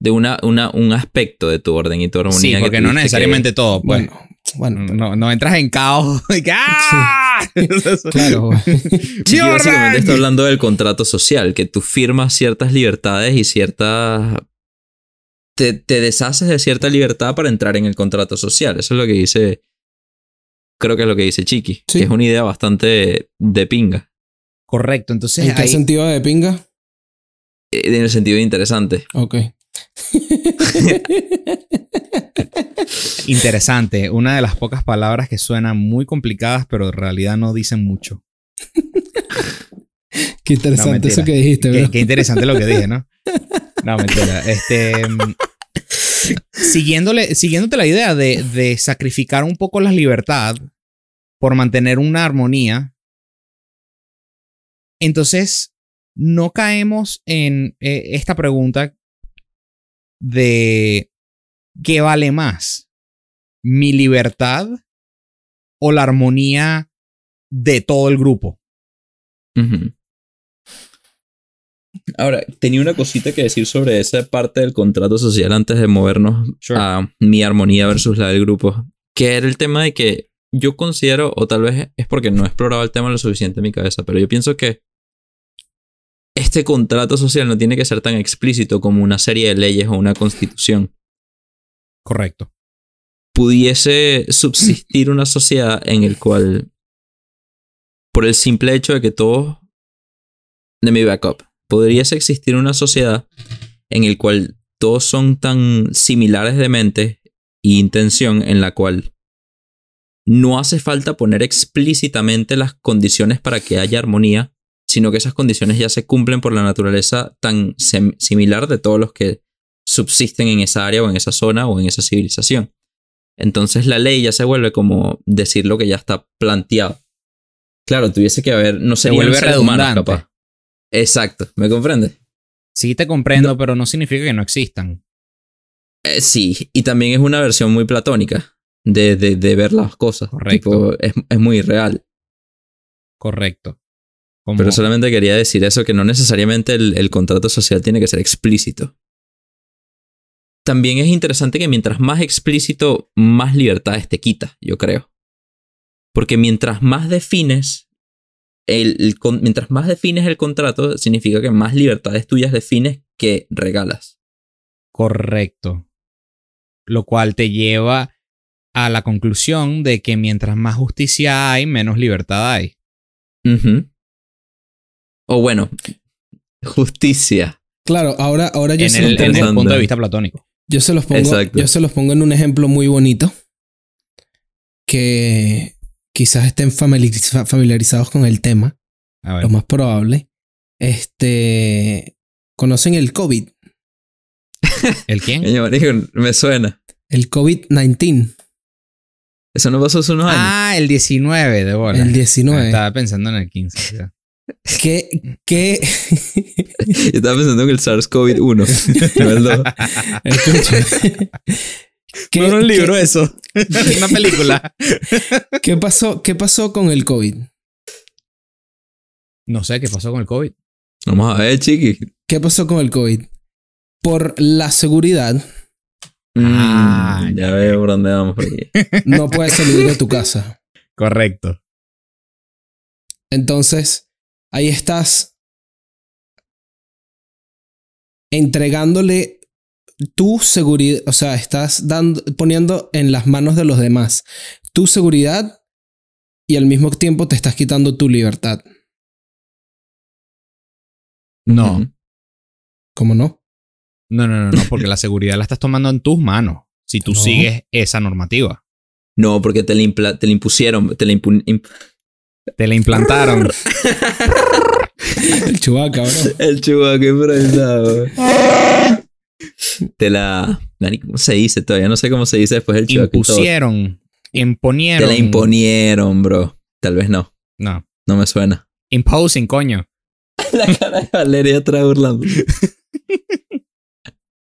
De una, una, un aspecto de tu orden y tu armonía. Sí, porque no necesariamente todo. Pues. Bueno, bueno. No, no, entras en caos. ¡Ah! claro. sí, básicamente está hablando del contrato social, que tú firmas ciertas libertades y ciertas te, deshaces de cierta libertad para entrar en el contrato social. Eso es lo que dice. Creo que es lo que dice Chiqui. Que es una idea bastante de pinga. Correcto. Entonces. ¿En qué sentido de pinga? Eh, en el sentido de interesante. Ok. interesante. Una de las pocas palabras que suenan muy complicadas, pero en realidad no dicen mucho. Qué interesante eso que dijiste, qué, qué, interesante lo que dije, ¿no? No, mentira. Este. Siguiéndole, siguiéndote la idea de, sacrificar un poco la libertad por mantener una armonía, entonces no caemos en eh, esta pregunta de ¿qué vale más? ¿Mi libertad o la armonía de todo el grupo? Ahora, tenía una cosita que decir sobre esa parte del contrato social antes de movernos a mi armonía versus la del grupo, que era el tema de que yo considero, o tal vez es porque no he explorado el tema lo suficiente en mi cabeza, pero yo pienso que este contrato social no tiene que ser tan explícito como una serie de leyes o una constitución. Correcto. Pudiese subsistir una sociedad en el cual, por el simple hecho de que todos, de mi backup, podrías existir una sociedad en el cual todos son tan similares de mente e intención en la cual no hace falta poner explícitamente las condiciones para que haya armonía, sino que esas condiciones ya se cumplen por la naturaleza tan similar de todos los que subsisten en esa área o en esa zona o en esa civilización. Entonces la ley ya se vuelve como decir lo que ya está planteado. Claro, tuviese que haber, no se vuelve redundante. capaz. Exacto, ¿me comprende? Sí, te comprendo, pero no significa que no existan. Eh, sí, y también es una versión muy platónica de, de, ver las cosas. Correcto. es, muy real. Correcto. Pero solamente quería decir eso, que no necesariamente el, el contrato social tiene que ser explícito. También es interesante que mientras más explícito, más libertades te quita, yo creo. Porque mientras más defines mientras más defines el contrato, significa que más libertades tuyas defines que regalas. Correcto. Lo cual te lleva a la conclusión de que mientras más justicia hay, menos libertad hay. O bueno, justicia. Claro, ahora, ahora yo en se el, Desde el punto de vista platónico. Yo se los pongo, yo se los pongo en un ejemplo muy bonito. Que quizás estén familiarizados con el tema. Lo más probable. Este. ¿Conocen el COVID? ¿El quién? me suena. El COVID-19. Eso no pasó hace unos años. Ah, el 19 de bola. El 19. Estaba pensando en el 15. ¿Qué? ¿Qué? Yo estaba pensando en el SARS-CoV-1. ¿Qué, no era un libro eso. Una película. ¿Qué pasó, ¿Qué pasó con el COVID? No sé qué pasó con el COVID. Vamos a ver, chiqui. ¿Qué pasó con el COVID? Por la seguridad. Mm, ah, ya veo por dónde vamos. no puedes salir de tu casa. Correcto. Entonces, ahí estás entregándole tu seguridad, o sea, estás dando, poniendo en las manos de los demás tu seguridad y al mismo tiempo te estás quitando tu libertad. No. ¿Cómo no? No, no, no, no, porque la seguridad la estás tomando en tus manos si tú sigues esa normativa. No, porque te la, te impusieron, te la, te la implantaron. El chubaca, bro. El chubaca improvisado. Te la. ¿Cómo se dice? Todavía no sé cómo se dice después del. Impusieron. Imponieron. Te la imponieron, bro. Tal vez no. No. No me suena. Imposing, coño. la cara de Valeria atrás burlando. sí,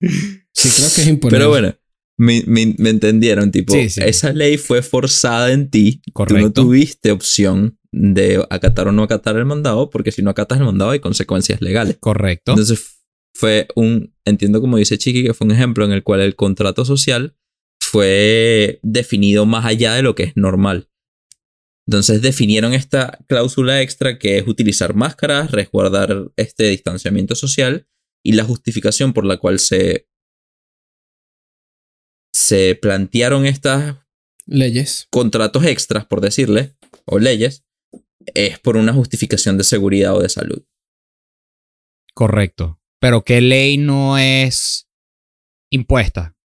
creo que es imponer. Pero bueno, me, me, entendieron, tipo, esa ley fue forzada en ti. Correcto. Tú no tuviste opción de acatar o no acatar el mandado, porque si no acatas el mandado hay consecuencias legales. Correcto. Entonces fue un, entiendo como dice Chiqui, que fue un ejemplo en el cual el contrato social fue definido más allá de lo que es normal. Entonces definieron esta cláusula extra que es utilizar máscaras, resguardar este distanciamiento social y la justificación por la cual se, se plantearon estas leyes, contratos extras, por decirle, o leyes, es por una justificación de seguridad o de salud. Correcto. Pero ¿qué ley no es impuesta?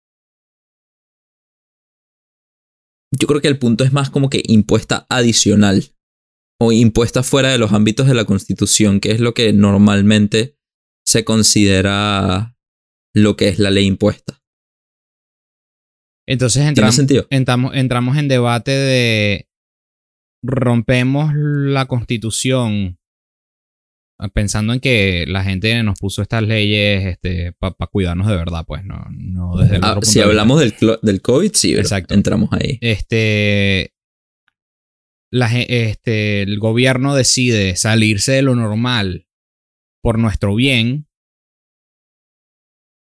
Yo creo que el punto es más como que impuesta adicional o impuesta fuera de los ámbitos de la Constitución, que es lo que normalmente se considera lo que es la ley impuesta. Entonces entramos, entramos, entramos en debate de rompemos la constitución pensando en que la gente nos puso estas leyes este, para cuidarnos de verdad, pues no, no desde el ah, Si hablamos del, del COVID, sí, Exacto. entramos ahí. Este, la, este, el gobierno decide salirse de lo normal por nuestro bien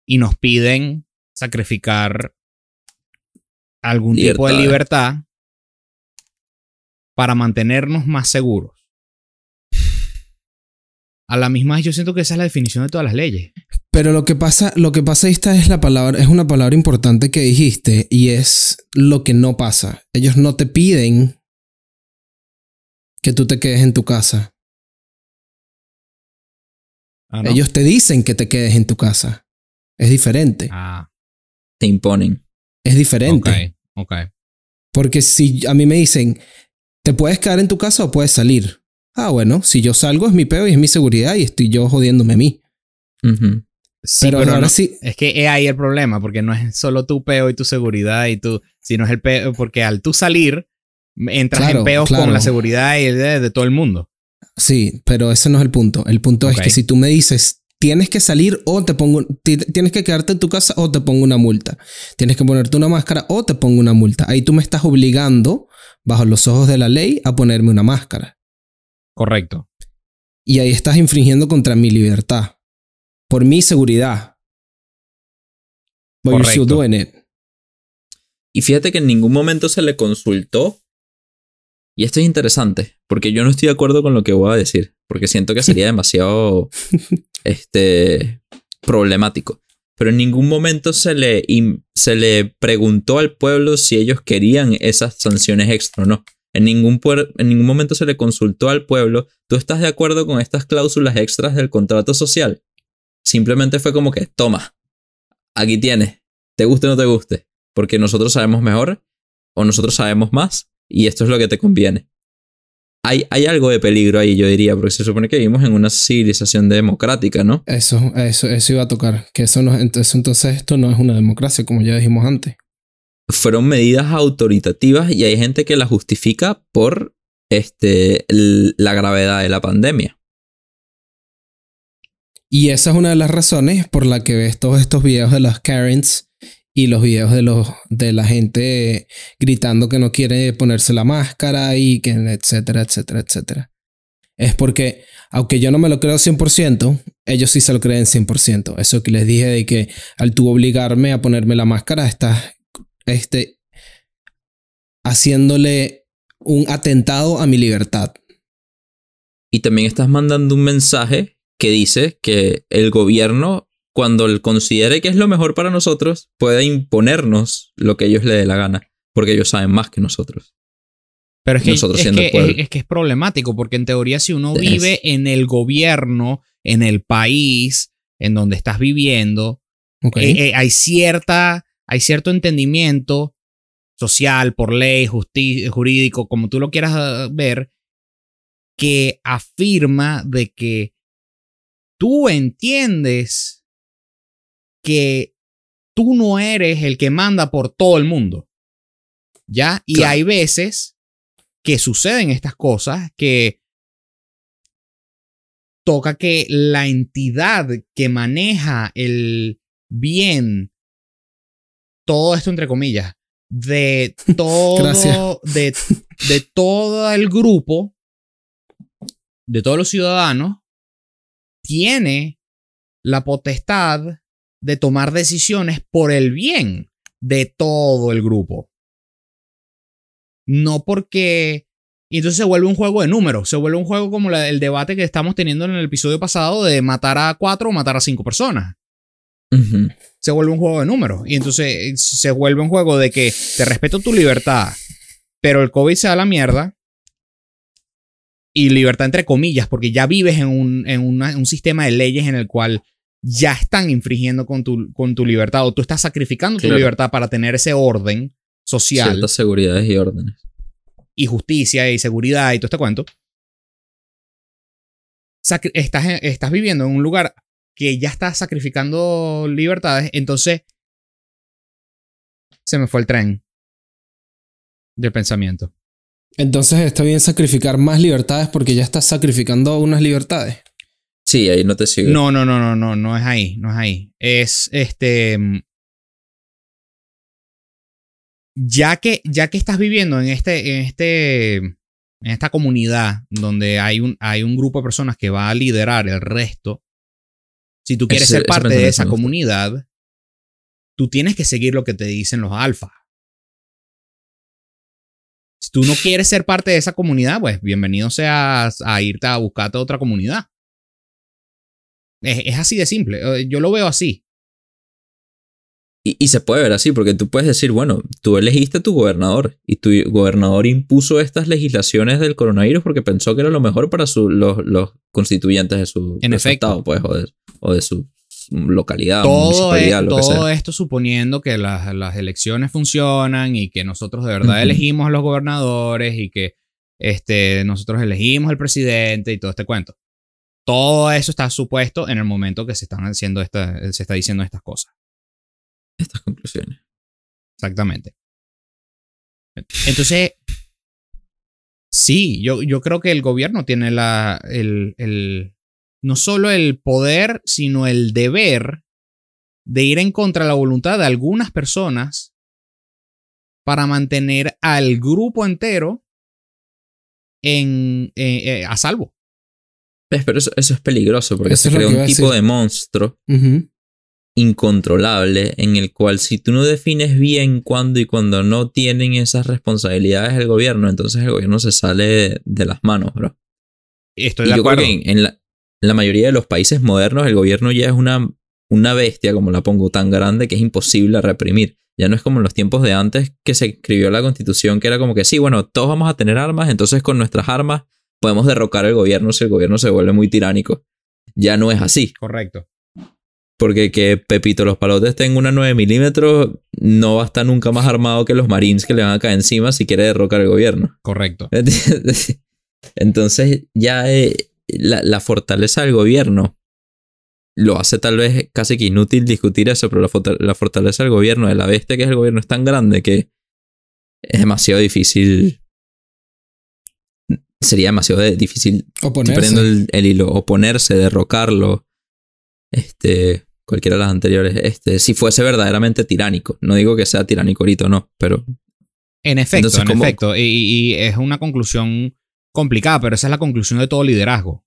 y nos piden sacrificar algún tipo de libertad para mantenernos más seguros. A la misma yo siento que esa es la definición de todas las leyes. Pero lo que pasa, lo que pasa esta es la palabra, es una palabra importante que dijiste y es lo que no pasa. Ellos no te piden que tú te quedes en tu casa. Ah, Ellos te dicen que te quedes en tu casa. Es diferente. Ah. Te imponen. Es diferente. Ok, ok. Porque si a mí me dicen, te puedes quedar en tu casa o puedes salir. Ah, bueno, si yo salgo es mi peo y es mi seguridad y estoy yo jodiéndome a mí. pero, ahora sí. Es que es ahí el problema, porque no es solo tu peo y tu seguridad y tú, sino es el peo, porque al tú salir, entras en peos con la seguridad y de, de, todo el mundo. Sí, pero ese no es el punto. El punto es que si tú me dices, tienes que salir o te pongo, tienes que quedarte en tu casa o te pongo una multa. Tienes que ponerte una máscara o te pongo una multa. Ahí tú me estás obligando bajo los ojos de la ley a ponerme una máscara. Correcto. Y ahí estás infringiendo contra mi libertad. Por mi seguridad. Correcto. Y fíjate que en ningún momento se le consultó. Y esto es interesante, porque yo no estoy de acuerdo con lo que voy a decir, porque siento que sería demasiado este, problemático pero en ningún momento se le, se le preguntó al pueblo si ellos querían esas sanciones extra o no. En ningún, en ningún momento se le consultó al pueblo, ¿tú estás de acuerdo con estas cláusulas extras del contrato social? Simplemente fue como que, toma, aquí tienes, te guste o no te guste, porque nosotros sabemos mejor o nosotros sabemos más y esto es lo que te conviene hay, algo de peligro ahí, yo diría, porque se supone que vivimos en una civilización democrática, ¿no? Eso, eso, eso iba a tocar. Que eso no, entonces, entonces esto no es una democracia, como ya dijimos antes. Fueron medidas autoritativas y hay gente que la justifica por este, la gravedad de la pandemia. Y esa es una de las razones por la que ves todos estos videos de las Karens y los videos de, los, de la gente gritando que no quiere ponerse la máscara y que etcétera, etcétera, etcétera. Es porque, aunque yo no me lo creo 100%, ellos sí se lo creen 100%. Eso que les dije de que al tú obligarme a ponerme la máscara, estás este, haciéndole un atentado a mi libertad. Y también estás mandando un mensaje que dice que el gobierno, cuando considere que es lo mejor para nosotros, puede imponernos lo que ellos le dé la gana, porque ellos saben más que nosotros. Pero es que, es, que es, problemático, porque en teoría si uno vive en el gobierno, en el país, en donde estás viviendo, eh, eh, hay, cierta, hay cierto entendimiento social, por ley, jurídico, como tú lo quieras ah, ver, que afirma de que tú entiendes que tú no eres el que manda por todo el mundo. ¿Ya? Y hay veces que suceden estas cosas que toca que la entidad que maneja el bien, todo esto entre comillas, de todo, de, de todo el grupo, de todos los ciudadanos, tiene la potestad de tomar decisiones por el bien de todo el grupo. No porque... Y entonces se vuelve un juego de números, se vuelve un juego como el debate que estamos teniendo en el episodio pasado de matar a cuatro o matar a cinco personas. Se vuelve un juego de números. Y entonces eh, se vuelve un juego de que te respeto tu libertad, pero el COVID se da la mierda. Y libertad entre comillas, porque ya vives en un, en un sistema de leyes en el cual ya están infringiendo con tu, con tu libertad o tú estás sacrificando tu libertad para tener ese orden social. Ciertas seguridades y órdenes. Y justicia y seguridad y todo este cuento. estás, estás viviendo en un lugar que ya está sacrificando libertades, entonces se me fue el tren del pensamiento. Entonces está bien sacrificar más libertades porque ya estás sacrificando unas libertades. Sí, ahí no te sigo. No, no, no, no, no, no es ahí, no es ahí. Es este. Ya que, ya que estás viviendo en este, en este, en esta comunidad donde hay un, hay un grupo de personas que va a liderar el resto, si tú quieres ser parte de esa comunidad, tú tienes que seguir lo que te dicen los alfa. Si tú no quieres ser parte de esa comunidad, pues bienvenido seas a irte a buscarte a otra comunidad. Es, así de simple. Eh, yo lo veo así. Y, y, se puede ver así, porque tú puedes decir, bueno, tú elegiste a tu gobernador y tu gobernador impuso estas legislaciones del coronavirus porque pensó que era lo mejor para su, los, los, constituyentes de su, en efecto. estado, pues, o de, su localidad. Todo, todo esto suponiendo que las, las, elecciones funcionan y que nosotros de verdad elegimos a los gobernadores y que este, nosotros elegimos al presidente y todo este cuento. Todo eso está supuesto en el momento que se están haciendo esta, se está diciendo estas cosas estas conclusiones. Exactamente. Entonces, sí, yo, yo creo que el gobierno tiene la, el, el, no solo el poder, sino el deber de ir en contra de la voluntad de algunas personas para mantener al grupo entero en, eh, eh, a salvo. Pero eso, es peligroso porque se crea un tipo de monstruo incontrolable en el cual si tú no defines bien cuándo y cuándo no tienen esas responsabilidades el gobierno, entonces el gobierno se sale de las manos, bro. Estoy y de yo Creo que en, la, mayoría de los países modernos el gobierno ya es una, una bestia, como la pongo, tan grande que es imposible reprimir. Ya no es como en los tiempos de antes que se escribió la constitución, que era como que sí, bueno, todos vamos a tener armas, entonces con nuestras armas podemos derrocar al gobierno si el gobierno se vuelve muy tiránico. Ya no es así. Correcto. Porque que Pepito los Palotes tenga una 9 milímetros no va a estar nunca más armado que los Marines que le van a caer encima si quiere derrocar el gobierno. Correcto. Entonces ya eh, la, fortaleza del gobierno lo hace tal vez casi que inútil discutir eso, pero la, fortaleza del gobierno, de la bestia que es el gobierno, es tan grande que es demasiado difícil. Sería demasiado difícil oponerse. El, el hilo, oponerse, derrocarlo. Este, cualquiera de las anteriores, este, si fuese verdaderamente tiránico. No digo que sea tiránico ahorita no, pero... En efecto, en efecto. Y, es una conclusión complicada, pero esa es la conclusión de todo liderazgo.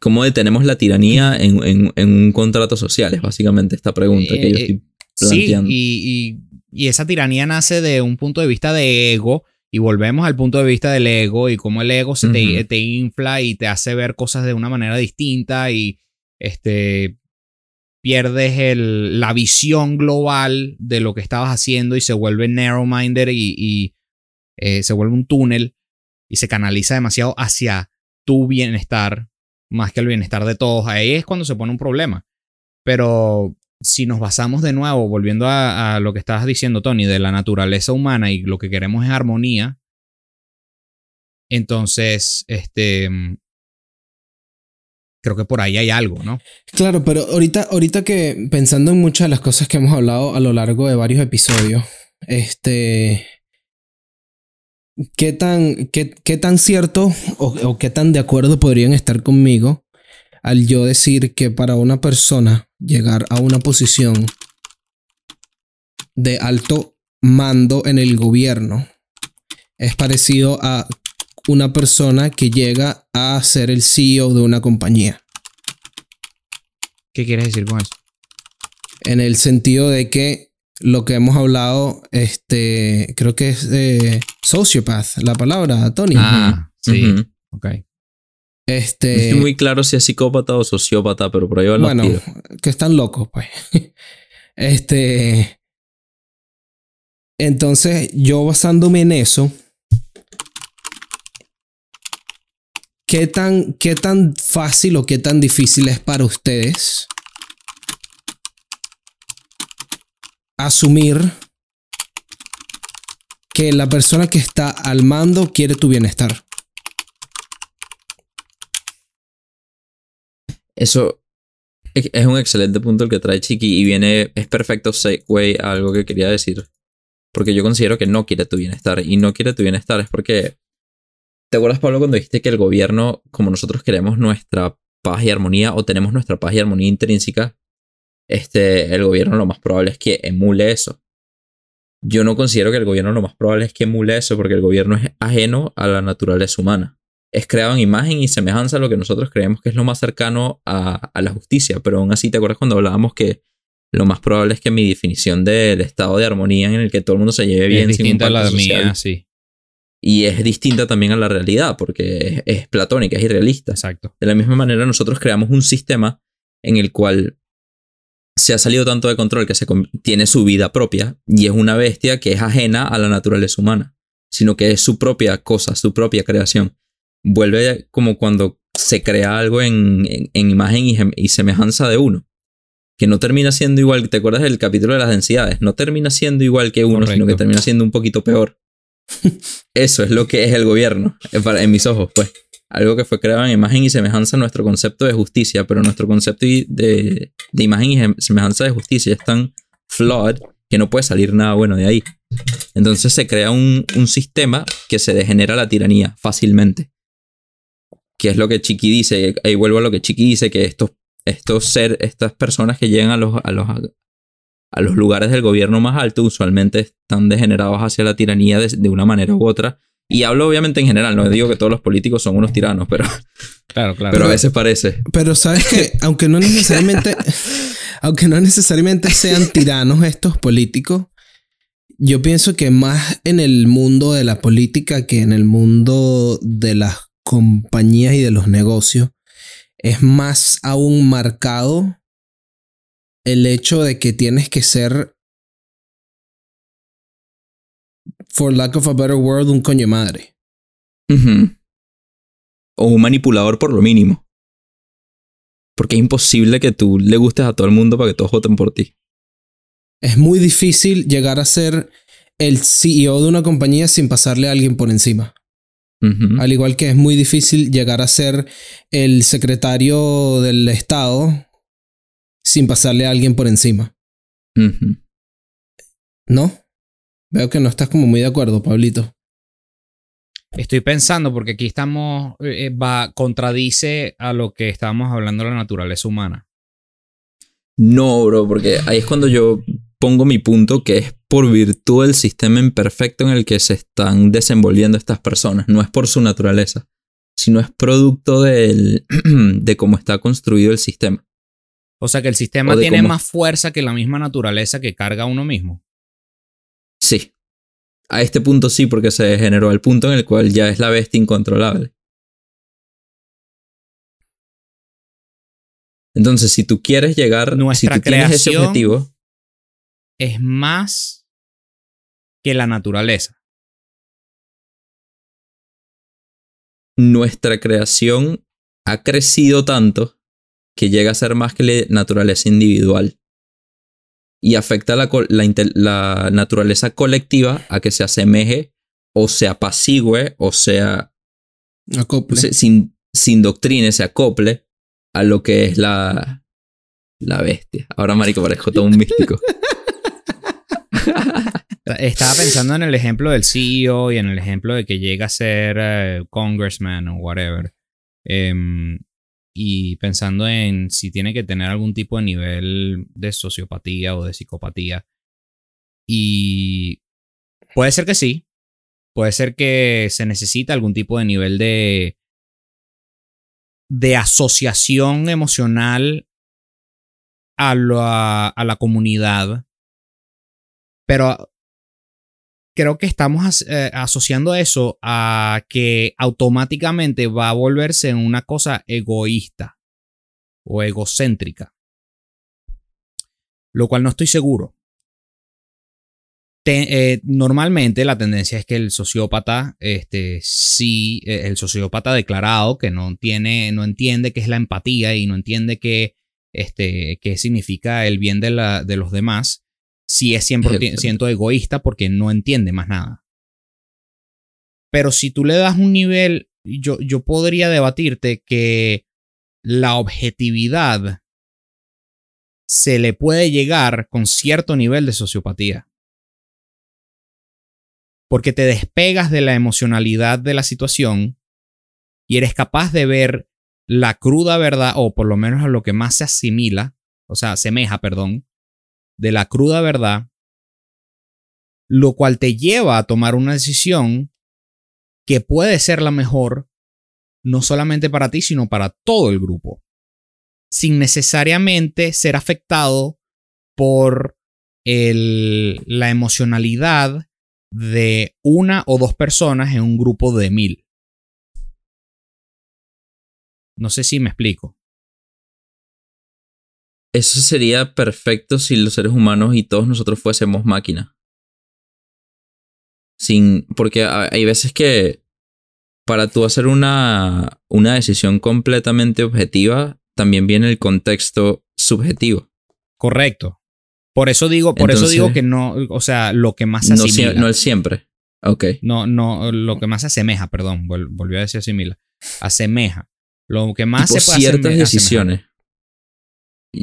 ¿Cómo detenemos la tiranía en, un contrato social? Es básicamente esta pregunta que yo eh, estoy planteando. Sí, y, y esa tiranía nace de un punto de vista de ego Y volvemos al punto de vista del ego y cómo el ego se te, te, infla y te hace ver cosas de una manera distinta y este, pierdes el, la visión global de lo que estabas haciendo y se vuelve narrow-minded y, eh, se vuelve un túnel y se canaliza demasiado hacia tu bienestar más que el bienestar de todos. Ahí es cuando se pone un problema. Pero si nos basamos de nuevo, volviendo a, lo que estabas diciendo, Tony, de la naturaleza humana y lo que queremos es armonía, entonces, este, creo que por ahí hay algo, ¿no? Claro, pero ahorita, ahorita que pensando en muchas de las cosas que hemos hablado a lo largo de varios episodios, este, ¿qué tan, qué, qué tan cierto o, o qué tan de acuerdo podrían estar conmigo al yo decir que para una persona llegar a una posición de alto mando en el gobierno es parecido a una persona que llega a ser el CEO de una compañía. ¿Qué quieres decir con eso? En el sentido de que lo que hemos hablado, este, creo que es de sociopath, la palabra, Tony. Ah, sí. Ok. Este. estoy muy claro si es psicópata o sociópata, pero por ahí va Bueno, que están locos, pues. este. Entonces, yo basándome en eso, ¿qué tan, ¿qué tan fácil o qué tan difícil es para ustedes asumir que la persona que está al mando quiere tu bienestar? Eso es un excelente punto el que trae Chiqui y viene, es perfecto segue a algo que quería decir. Porque yo considero que no quiere tu bienestar y no quiere tu bienestar es porque, ¿te acuerdas Pablo cuando dijiste que el gobierno, como nosotros queremos nuestra paz y armonía o tenemos nuestra paz y armonía intrínseca, este, el gobierno lo más probable es que emule eso. Yo no considero que el gobierno lo más probable es que emule eso porque el gobierno es ajeno a la naturaleza humana es creado en imagen y semejanza a lo que nosotros creemos que es lo más cercano a, la justicia. Pero aún así, ¿te acuerdas cuando hablábamos que lo más probable es que mi definición del estado de armonía en el que todo el mundo se lleve bien es distinta a la mía, sí. Y es distinta también a la realidad, porque es, platónica, es irrealista. Exacto. De la misma manera, nosotros creamos un sistema en el cual se ha salido tanto de control que se tiene su vida propia y es una bestia que es ajena a la naturaleza humana, sino que es su propia cosa, su propia creación vuelve como cuando se crea algo en, imagen y, semejanza de uno. Que no termina siendo igual, ¿te acuerdas del capítulo de las densidades? No termina siendo igual que uno, sino que termina siendo un poquito peor. Eso es lo que es el gobierno, en mis ojos, pues. Algo que fue creado en imagen y semejanza nuestro concepto de justicia, pero nuestro concepto de, imagen y semejanza de justicia es tan flawed que no puede salir nada bueno de ahí. Entonces se crea un, un sistema que se degenera la tiranía fácilmente que es lo que Chiqui dice, ahí vuelvo a lo que Chiqui dice, que estos, estos ser, estas personas que llegan a los, a los, a los lugares del gobierno más alto usualmente están degenerados hacia la tiranía de, una manera u otra. Y hablo obviamente en general, no digo que todos los políticos son unos tiranos, pero, claro, claro. pero a veces parece. Pero sabes que, aunque no necesariamente, aunque no necesariamente sean tiranos estos políticos, yo pienso que más en el mundo de la política que en el mundo de las compañías y de los negocios, es más aún marcado el hecho de que tienes que ser, for lack of a better word, un coño madre. O un manipulador por lo mínimo. Porque es imposible que tú le gustes a todo el mundo para que todos voten por ti. Es muy difícil llegar a ser el CEO de una compañía sin pasarle a alguien por encima. Al igual que es muy difícil llegar a ser el secretario del Estado sin pasarle a alguien por encima. ¿No? Veo que no estás como muy de acuerdo, Pablito. Estoy pensando porque aquí estamos, eh, va, contradice a lo que estábamos hablando de la naturaleza humana. No, bro, porque ahí es cuando yo pongo mi punto que es por virtud del sistema imperfecto en el que se están desenvolviendo estas personas, no es por su naturaleza, sino es producto del, de cómo está construido el sistema. O sea que el sistema tiene más fuerza que la misma naturaleza que carga uno mismo. Sí. a este punto sí, porque se degeneró al punto en el cual ya es la bestia incontrolable. Entonces, si tú quieres llegar, Nuestra si tú tienes ese objetivo, es más que la naturaleza. Nuestra creación ha crecido tanto que llega a ser más que la naturaleza individual y afecta la, la, naturaleza colectiva a que se asemeje o se apacigüe o sea acople. sin, sin doctrina se acople a lo que es la, la bestia. Ahora, marico, parezco todo un místico. Estaba pensando en el ejemplo del CEO y en el ejemplo de que llega a ser eh, congressman o whatever. Em, y pensando en si tiene que tener algún tipo de nivel de sociopatía o de psicopatía. Y puede ser que sí. Puede ser que se necesita algún tipo de nivel de de asociación emocional a a la comunidad. Pero creo que estamos eh, asociando eso a que automáticamente va a volverse en una cosa egoísta o egocéntrica. Lo cual no estoy seguro. Eh, normalmente la tendencia es que el sociópata, este, sí, eh, el sociópata declarado que no tiene, no entiende qué es la empatía y no entiende qué, este, qué significa el bien de, la, de los demás, sí es 100% egoísta porque no entiende más nada. Pero si tú le das un nivel, yo, yo podría debatirte que la objetividad se le puede llegar con cierto nivel de sociopatía porque te despegas de la emocionalidad de la situación y eres capaz de ver la cruda verdad, o por lo menos a lo que más se asimila, o sea, asemeja, perdón, de la cruda verdad, lo cual te lleva a tomar una decisión que puede ser la mejor, no solamente para ti, sino para todo el grupo, sin necesariamente ser afectado por el, la emocionalidad de una o dos personas en un grupo de mil. No sé si me explico. Eso sería perfecto si los seres humanos y todos nosotros fuésemos máquinas. Sin. Porque hay veces que. Para tú hacer una, una decisión completamente objetiva, también viene el contexto subjetivo. Correcto. Por eso digo, por eso digo que no, o sea, lo que más se asimila. No, es siempre. Ok. No, no, lo que más se asemeja, perdón, volvió a decir asimila. Asemeja. Lo que más se puede ciertas decisiones.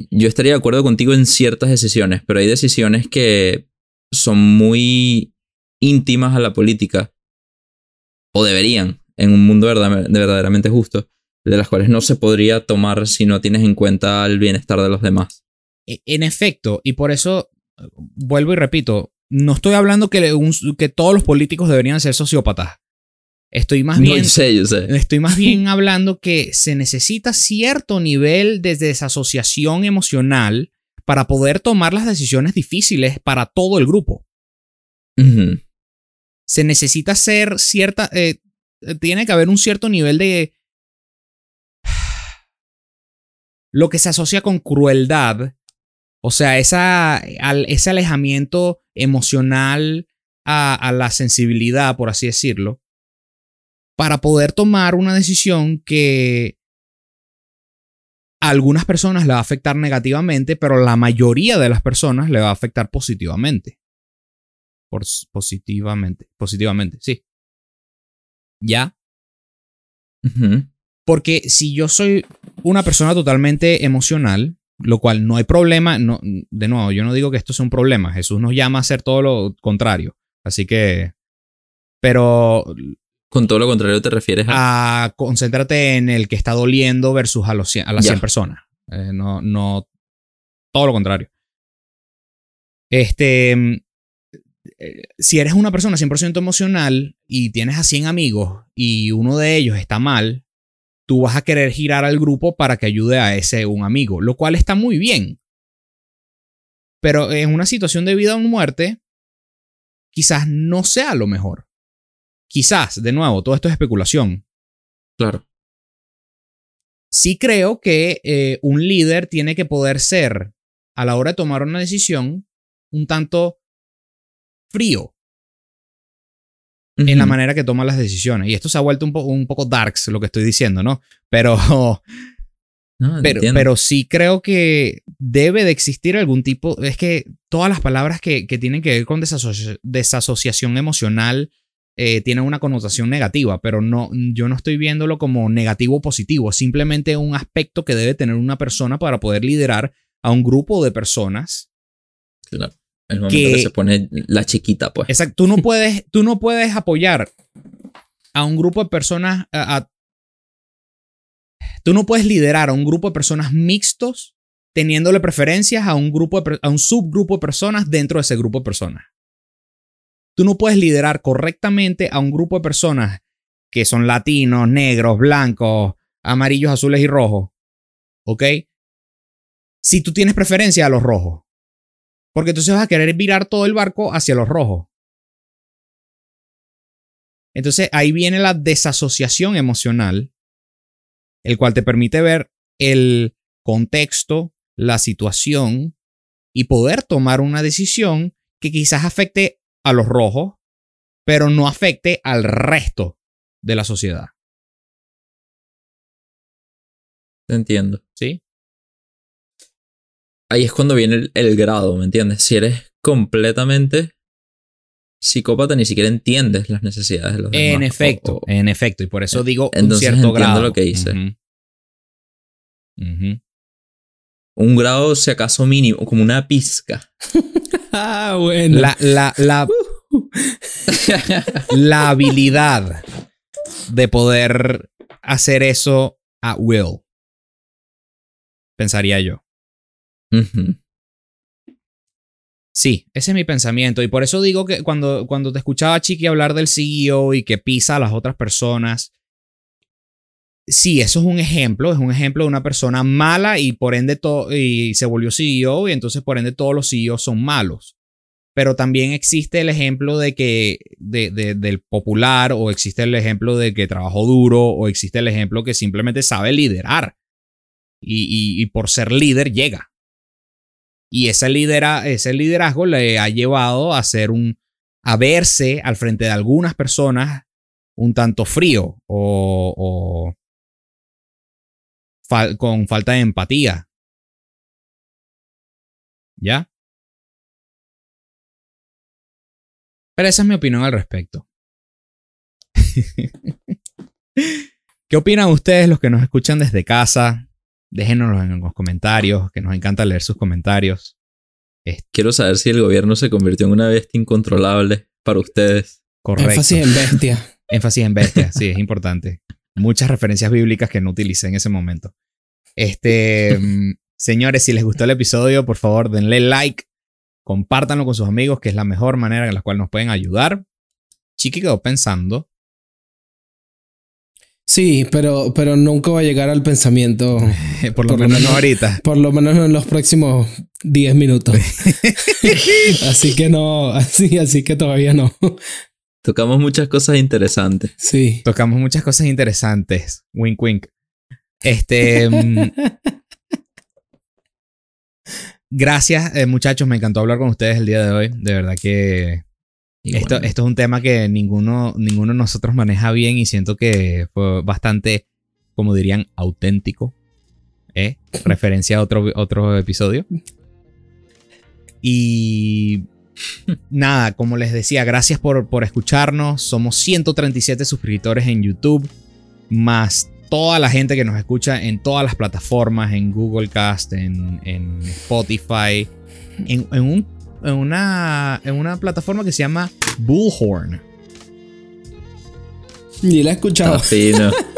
Yo estaría de acuerdo contigo en ciertas decisiones, pero hay decisiones que son muy íntimas a la política. O deberían, en un mundo verdaderamente justo, de las cuales no se podría tomar si no tienes en cuenta el bienestar de los demás. E, en efecto, y por eso vuelvo y repito, no estoy hablando que, que todos los políticos deberían ser sociópatas. Estoy más bien. Estoy más bien hablando que se necesita cierto nivel de desasociación emocional para poder tomar las decisiones difíciles para todo el grupo. Se necesita ser cierta. Eh, tiene que haber un cierto nivel de. Lo que se asocia con crueldad o sea, esa, ese alejamiento emocional a, la sensibilidad, por así decirlo, para poder tomar una decisión que a algunas personas le va a afectar negativamente, pero la mayoría de las personas le va a afectar positivamente. Por, positivamente, positivamente, sí. ¿Ya? Porque si yo soy una persona totalmente emocional, lo cual no hay problema. No, de nuevo, yo no digo que esto sea un problema. Jesús nos llama a hacer todo lo contrario. Así que. Pero. Con todo lo contrario te refieres a. a concéntrate en el que está doliendo versus a, los, a las 100 personas. Eh, no, no. Todo lo contrario. Este. Eh, si eres una persona 100% emocional y tienes a 100 amigos y uno de ellos está mal, tú vas a querer girar al grupo para que ayude a ese un amigo, lo cual está muy bien. Pero en una situación de vida o muerte, quizás no sea lo mejor. Quizás, de nuevo, todo esto es especulación. Claro. Sí creo que eh, un líder tiene que poder ser, a la hora de tomar una decisión, un tanto frío en la manera que toma las decisiones. Y esto se ha vuelto un, un poco darks, lo que estoy diciendo, ¿no? Pero, pero, pero, sí creo que debe de existir algún tipo, es que todas las palabras que, que tienen que ver con desasociación emocional eh, tienen una connotación negativa, pero no, yo no estoy viéndolo como negativo o positivo, simplemente un aspecto que debe tener una persona para poder liderar a un grupo de personas. Claro. El momento que, se pone la chiquita, pues. Exacto. Tú no puedes, tú no puedes apoyar a un grupo de personas. tú no puedes liderar a un grupo de personas mixtos teniéndole preferencias a un grupo a un subgrupo de personas dentro de ese grupo de personas. Tú no puedes liderar correctamente a un grupo de personas que son latinos, negros, blancos, amarillos, azules y rojos. ¿Ok? Si tú tienes preferencia a los rojos. Porque entonces vas a querer virar todo el barco hacia los rojos. Entonces ahí viene la desasociación emocional, el cual te permite ver el contexto, la situación y poder tomar una decisión que quizás afecte a los rojos, pero no afecte al resto de la sociedad. Te entiendo. ¿Sí? Ahí es cuando viene el, grado, ¿me entiendes? Si eres completamente psicópata, ni siquiera entiendes las necesidades de los demás. En efecto, en efecto. Y por eso digo un cierto grado. lo que dice. Un grado, si acaso mínimo, como una pizca. ah, bueno. La, la, la, la habilidad de poder hacer eso a will. Pensaría yo. Sí, ese es mi pensamiento. Y por eso digo que cuando, cuando te escuchaba Chiqui hablar del CEO y que pisa a las otras personas, sí, eso es un ejemplo, es un ejemplo de una persona mala y por ende y se volvió CEO y entonces por ende todos los CEOs son malos. Pero también existe el ejemplo de que de, del popular o existe el ejemplo de que trabajó duro o existe el ejemplo que simplemente sabe liderar y, y, por ser líder llega. Y ese, lidera, ese liderazgo le ha llevado a ser un a verse al frente de algunas personas un tanto frío o, con falta de empatía. ¿Ya? Pero esa es mi opinión al respecto. ¿Qué opinan ustedes los que nos escuchan desde casa? Déjenoslo en los comentarios, que nos encanta leer sus comentarios. Quiero saber si el gobierno se convirtió en una bestia incontrolable para ustedes. Correcto. Énfasis en bestia. Énfasis en bestia, sí, es importante muchas referencias bíblicas que no utilicé en ese momento. Este, mm, señores, si les gustó el episodio, por favor denle like, compártanlo con sus amigos, que es la mejor manera en la cual nos pueden ayudar. Chiqui quedó pensando. Sí, pero, pero nunca va a llegar al pensamiento. por lo menos, no ahorita. Por lo menos en los próximos 10 minutos. así que no, así, así que todavía no. Tocamos muchas cosas interesantes. Sí. Tocamos muchas cosas interesantes. Wink, wink. Este. Mm, gracias, eh, muchachos. Me encantó hablar con ustedes el día de hoy. De verdad que. Esto, esto, es un tema que ninguno, ninguno de nosotros maneja bien y siento que fue bastante, como dirían, auténtico. ¿eh? Referencia a otro, otro episodio. Y nada, como les decía, gracias por, por escucharnos. Somos 137 suscriptores en YouTube, más toda la gente que nos escucha en todas las plataformas, en Google Cast, en, Spotify, en, un, una, en una plataforma que se llama Bullhorn. Y la he escuchado.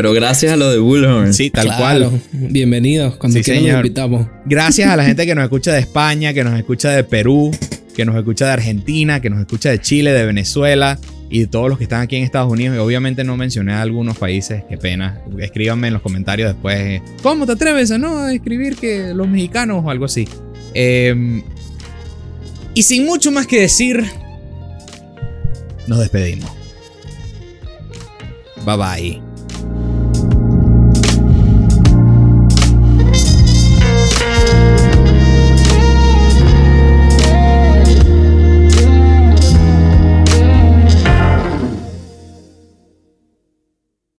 Pero gracias a lo de Bullhorn. Sí, tal cual. Bienvenidos. Cuando sí, quieran invitamos. Gracias a la gente que nos escucha de España, que nos escucha de Perú, que nos escucha de Argentina, que nos escucha de Chile, de Venezuela y de todos los que están aquí en Estados Unidos. Y obviamente no mencioné a algunos países, qué pena. Escríbanme en los comentarios después. ¿Cómo te atreves a no escribir que los mexicanos o algo así? Em, y sin mucho más que decir, nos despedimos. Bye bye.